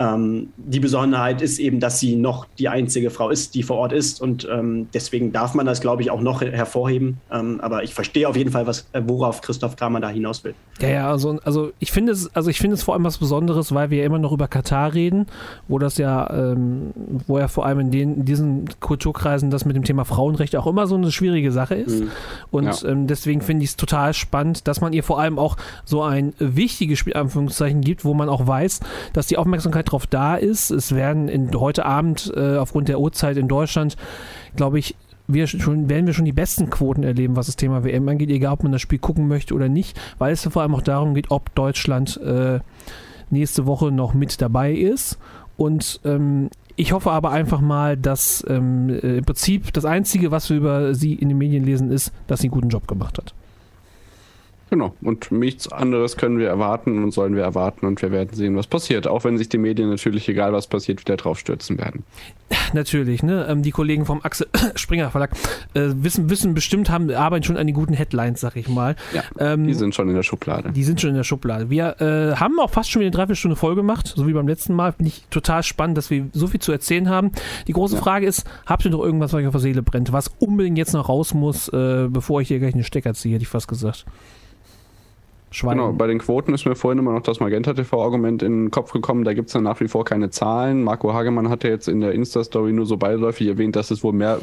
Ähm, die Besonderheit ist eben, dass sie noch die einzige Frau ist, die vor Ort ist und ähm, deswegen darf man das, glaube ich, auch noch hervorheben. Ähm, aber ich verstehe auf jeden Fall, was, äh, worauf Christoph Kramer da hinaus will. Ja, ja, also, also ich finde es, also ich finde es vor allem was Besonderes, weil wir ja immer noch über Katar reden, wo das ja, ähm, wo ja vor allem in, den, in diesen Kulturkreisen das mit dem Thema Frauenrecht auch immer so eine schwierige Sache ist. Mhm. Und ja. Ähm, deswegen finde ich es total spannend, dass man ihr vor allem auch so ein wichtiges Spiel, Anführungszeichen, gibt, wo man auch weiß, dass die Aufmerksamkeit drauf da ist. Es werden in, heute Abend äh, aufgrund der Uhrzeit in Deutschland, glaube ich, wir schon, werden wir schon die besten Quoten erleben, was das Thema WM angeht, egal ob man das Spiel gucken möchte oder nicht, weil es vor allem auch darum geht, ob Deutschland äh, nächste Woche noch mit dabei ist. Und ähm, ich hoffe aber einfach mal, dass ähm, äh, im Prinzip das Einzige, was wir über sie in den Medien lesen, ist, dass sie einen guten Job gemacht hat. Genau, und nichts anderes können wir erwarten und sollen wir erwarten und wir werden sehen, was passiert. Auch wenn sich die Medien natürlich, egal was passiert, wieder drauf stürzen werden. Natürlich, ne? Ähm, die Kollegen vom Axel Springer Verlag äh, wissen, wissen bestimmt, haben, arbeiten schon an den guten Headlines, sag ich mal. Ja, ähm, die sind schon in der Schublade. Die sind schon in der Schublade. Wir äh, haben auch fast schon wieder eine Dreiviertelstunde voll gemacht, so wie beim letzten Mal. Finde ich total spannend, dass wir so viel zu erzählen haben. Die große ja. Frage ist, habt ihr noch irgendwas, was euch auf der Seele brennt, was unbedingt jetzt noch raus muss, äh, bevor ich hier gleich einen Stecker ziehe, hätte ich fast gesagt. Schwein. Genau, bei den Quoten ist mir vorhin immer noch das Magenta TV-Argument in den Kopf gekommen. Da gibt es ja nach wie vor keine Zahlen. Marco Hagemann hat ja jetzt in der Insta-Story nur so beiläufig erwähnt, dass es wohl mehr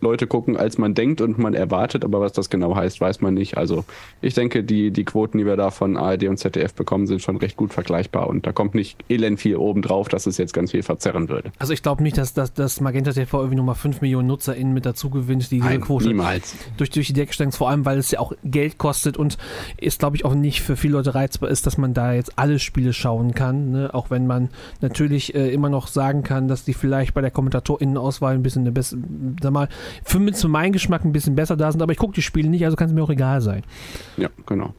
Leute gucken, als man denkt und man erwartet. Aber was das genau heißt, weiß man nicht. Also ich denke, die, die Quoten, die wir da von ARD und ZDF bekommen, sind schon recht gut vergleichbar. Und da kommt nicht elend viel oben drauf, dass es jetzt ganz viel verzerren würde. Also ich glaube nicht, dass, dass, dass Magenta TV irgendwie nochmal 5 Millionen NutzerInnen mit dazu gewinnt, die diese Quote niemals. Durch, durch die Decke steigen. Vor allem, weil es ja auch Geld kostet und ist, glaube ich, auch nicht für viele Leute reizbar ist, dass man da jetzt alle Spiele schauen kann. Ne? Auch wenn man natürlich äh, immer noch sagen kann, dass die vielleicht bei der KommentatorInnenauswahl ein bisschen eine bessere, sag mal, für, für meinen Geschmack ein bisschen besser da sind, aber ich gucke die Spiele nicht, also kann es mir auch egal sein. Ja, genau.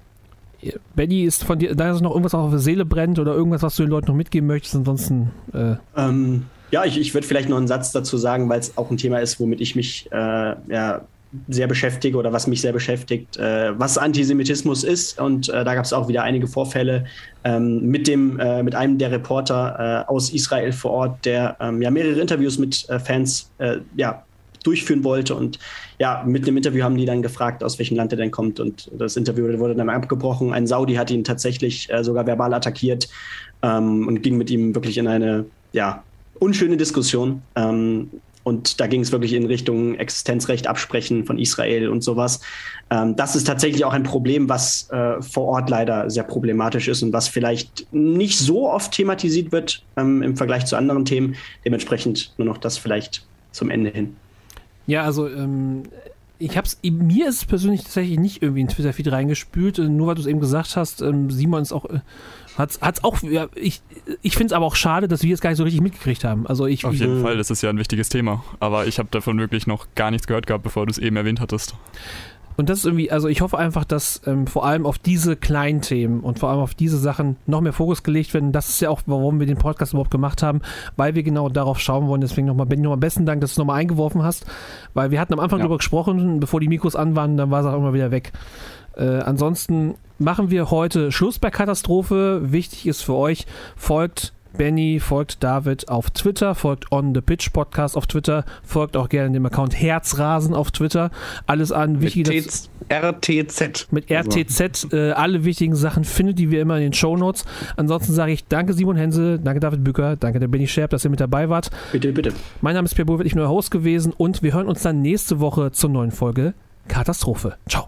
Benny, ist von dir, da ist noch irgendwas auf der Seele brennt oder irgendwas, was du den Leuten noch mitgeben möchtest, ansonsten. Äh ähm, ja, ich, ich würde vielleicht noch einen Satz dazu sagen, weil es auch ein Thema ist, womit ich mich äh, ja, sehr beschäftige oder was mich sehr beschäftigt, äh, was Antisemitismus ist. Und äh, da gab es auch wieder einige Vorfälle ähm, mit dem, äh, mit einem der Reporter äh, aus Israel vor Ort, der ähm, ja mehrere Interviews mit äh, Fans äh, ja, durchführen wollte. Und ja, mit dem Interview haben die dann gefragt, aus welchem Land er denn kommt. Und das Interview wurde dann abgebrochen. Ein Saudi hat ihn tatsächlich sogar verbal attackiert ähm, und ging mit ihm wirklich in eine ja, unschöne Diskussion. Ähm, und da ging es wirklich in Richtung Existenzrecht absprechen von Israel und sowas. Ähm, das ist tatsächlich auch ein Problem, was äh, vor Ort leider sehr problematisch ist und was vielleicht nicht so oft thematisiert wird ähm, im Vergleich zu anderen Themen. Dementsprechend nur noch das vielleicht zum Ende hin. Ja, also ähm, ich hab's, mir ist es persönlich tatsächlich nicht irgendwie in Twitter-Feed reingespült, äh, nur weil du es eben gesagt hast, ähm, Simon ist auch, äh, hat's, hat's auch, ja, ich, ich finde es aber auch schade, dass wir es gar nicht so richtig mitgekriegt haben. Also ich, Auf jeden ich, Fall, das ist ja ein wichtiges Thema. Aber ich habe davon wirklich noch gar nichts gehört gehabt, bevor du es eben erwähnt hattest. Und das ist irgendwie, also ich hoffe einfach, dass ähm, vor allem auf diese kleinen Themen und vor allem auf diese Sachen noch mehr Fokus gelegt werden. Das ist ja auch, warum wir den Podcast überhaupt gemacht haben, weil wir genau darauf schauen wollen. Deswegen nochmal, Benny, nochmal besten Dank, dass du es nochmal eingeworfen hast, weil wir hatten am Anfang Ja. darüber gesprochen, bevor die Mikros an waren, dann war es auch immer wieder weg. Äh, ansonsten machen wir heute Schluss bei Katastrophe. Wichtig ist für euch, folgt Benny, folgt David auf Twitter, folgt On The Pitch Podcast auf Twitter, folgt auch gerne dem Account Herzrasen auf Twitter. Alles an Mit wichtige RTZ. mit RTZ äh, alle wichtigen Sachen findet, die wir immer in den Shownotes. Ansonsten sage ich danke Simon Hense, danke David Bücker, danke der Benny Scherb, dass ihr mit dabei wart. bitte, bitte. Mein Name ist Pierre Burwitt, ich bin euer Host gewesen und wir hören uns dann nächste Woche zur neuen Folge Katastrophe. Ciao.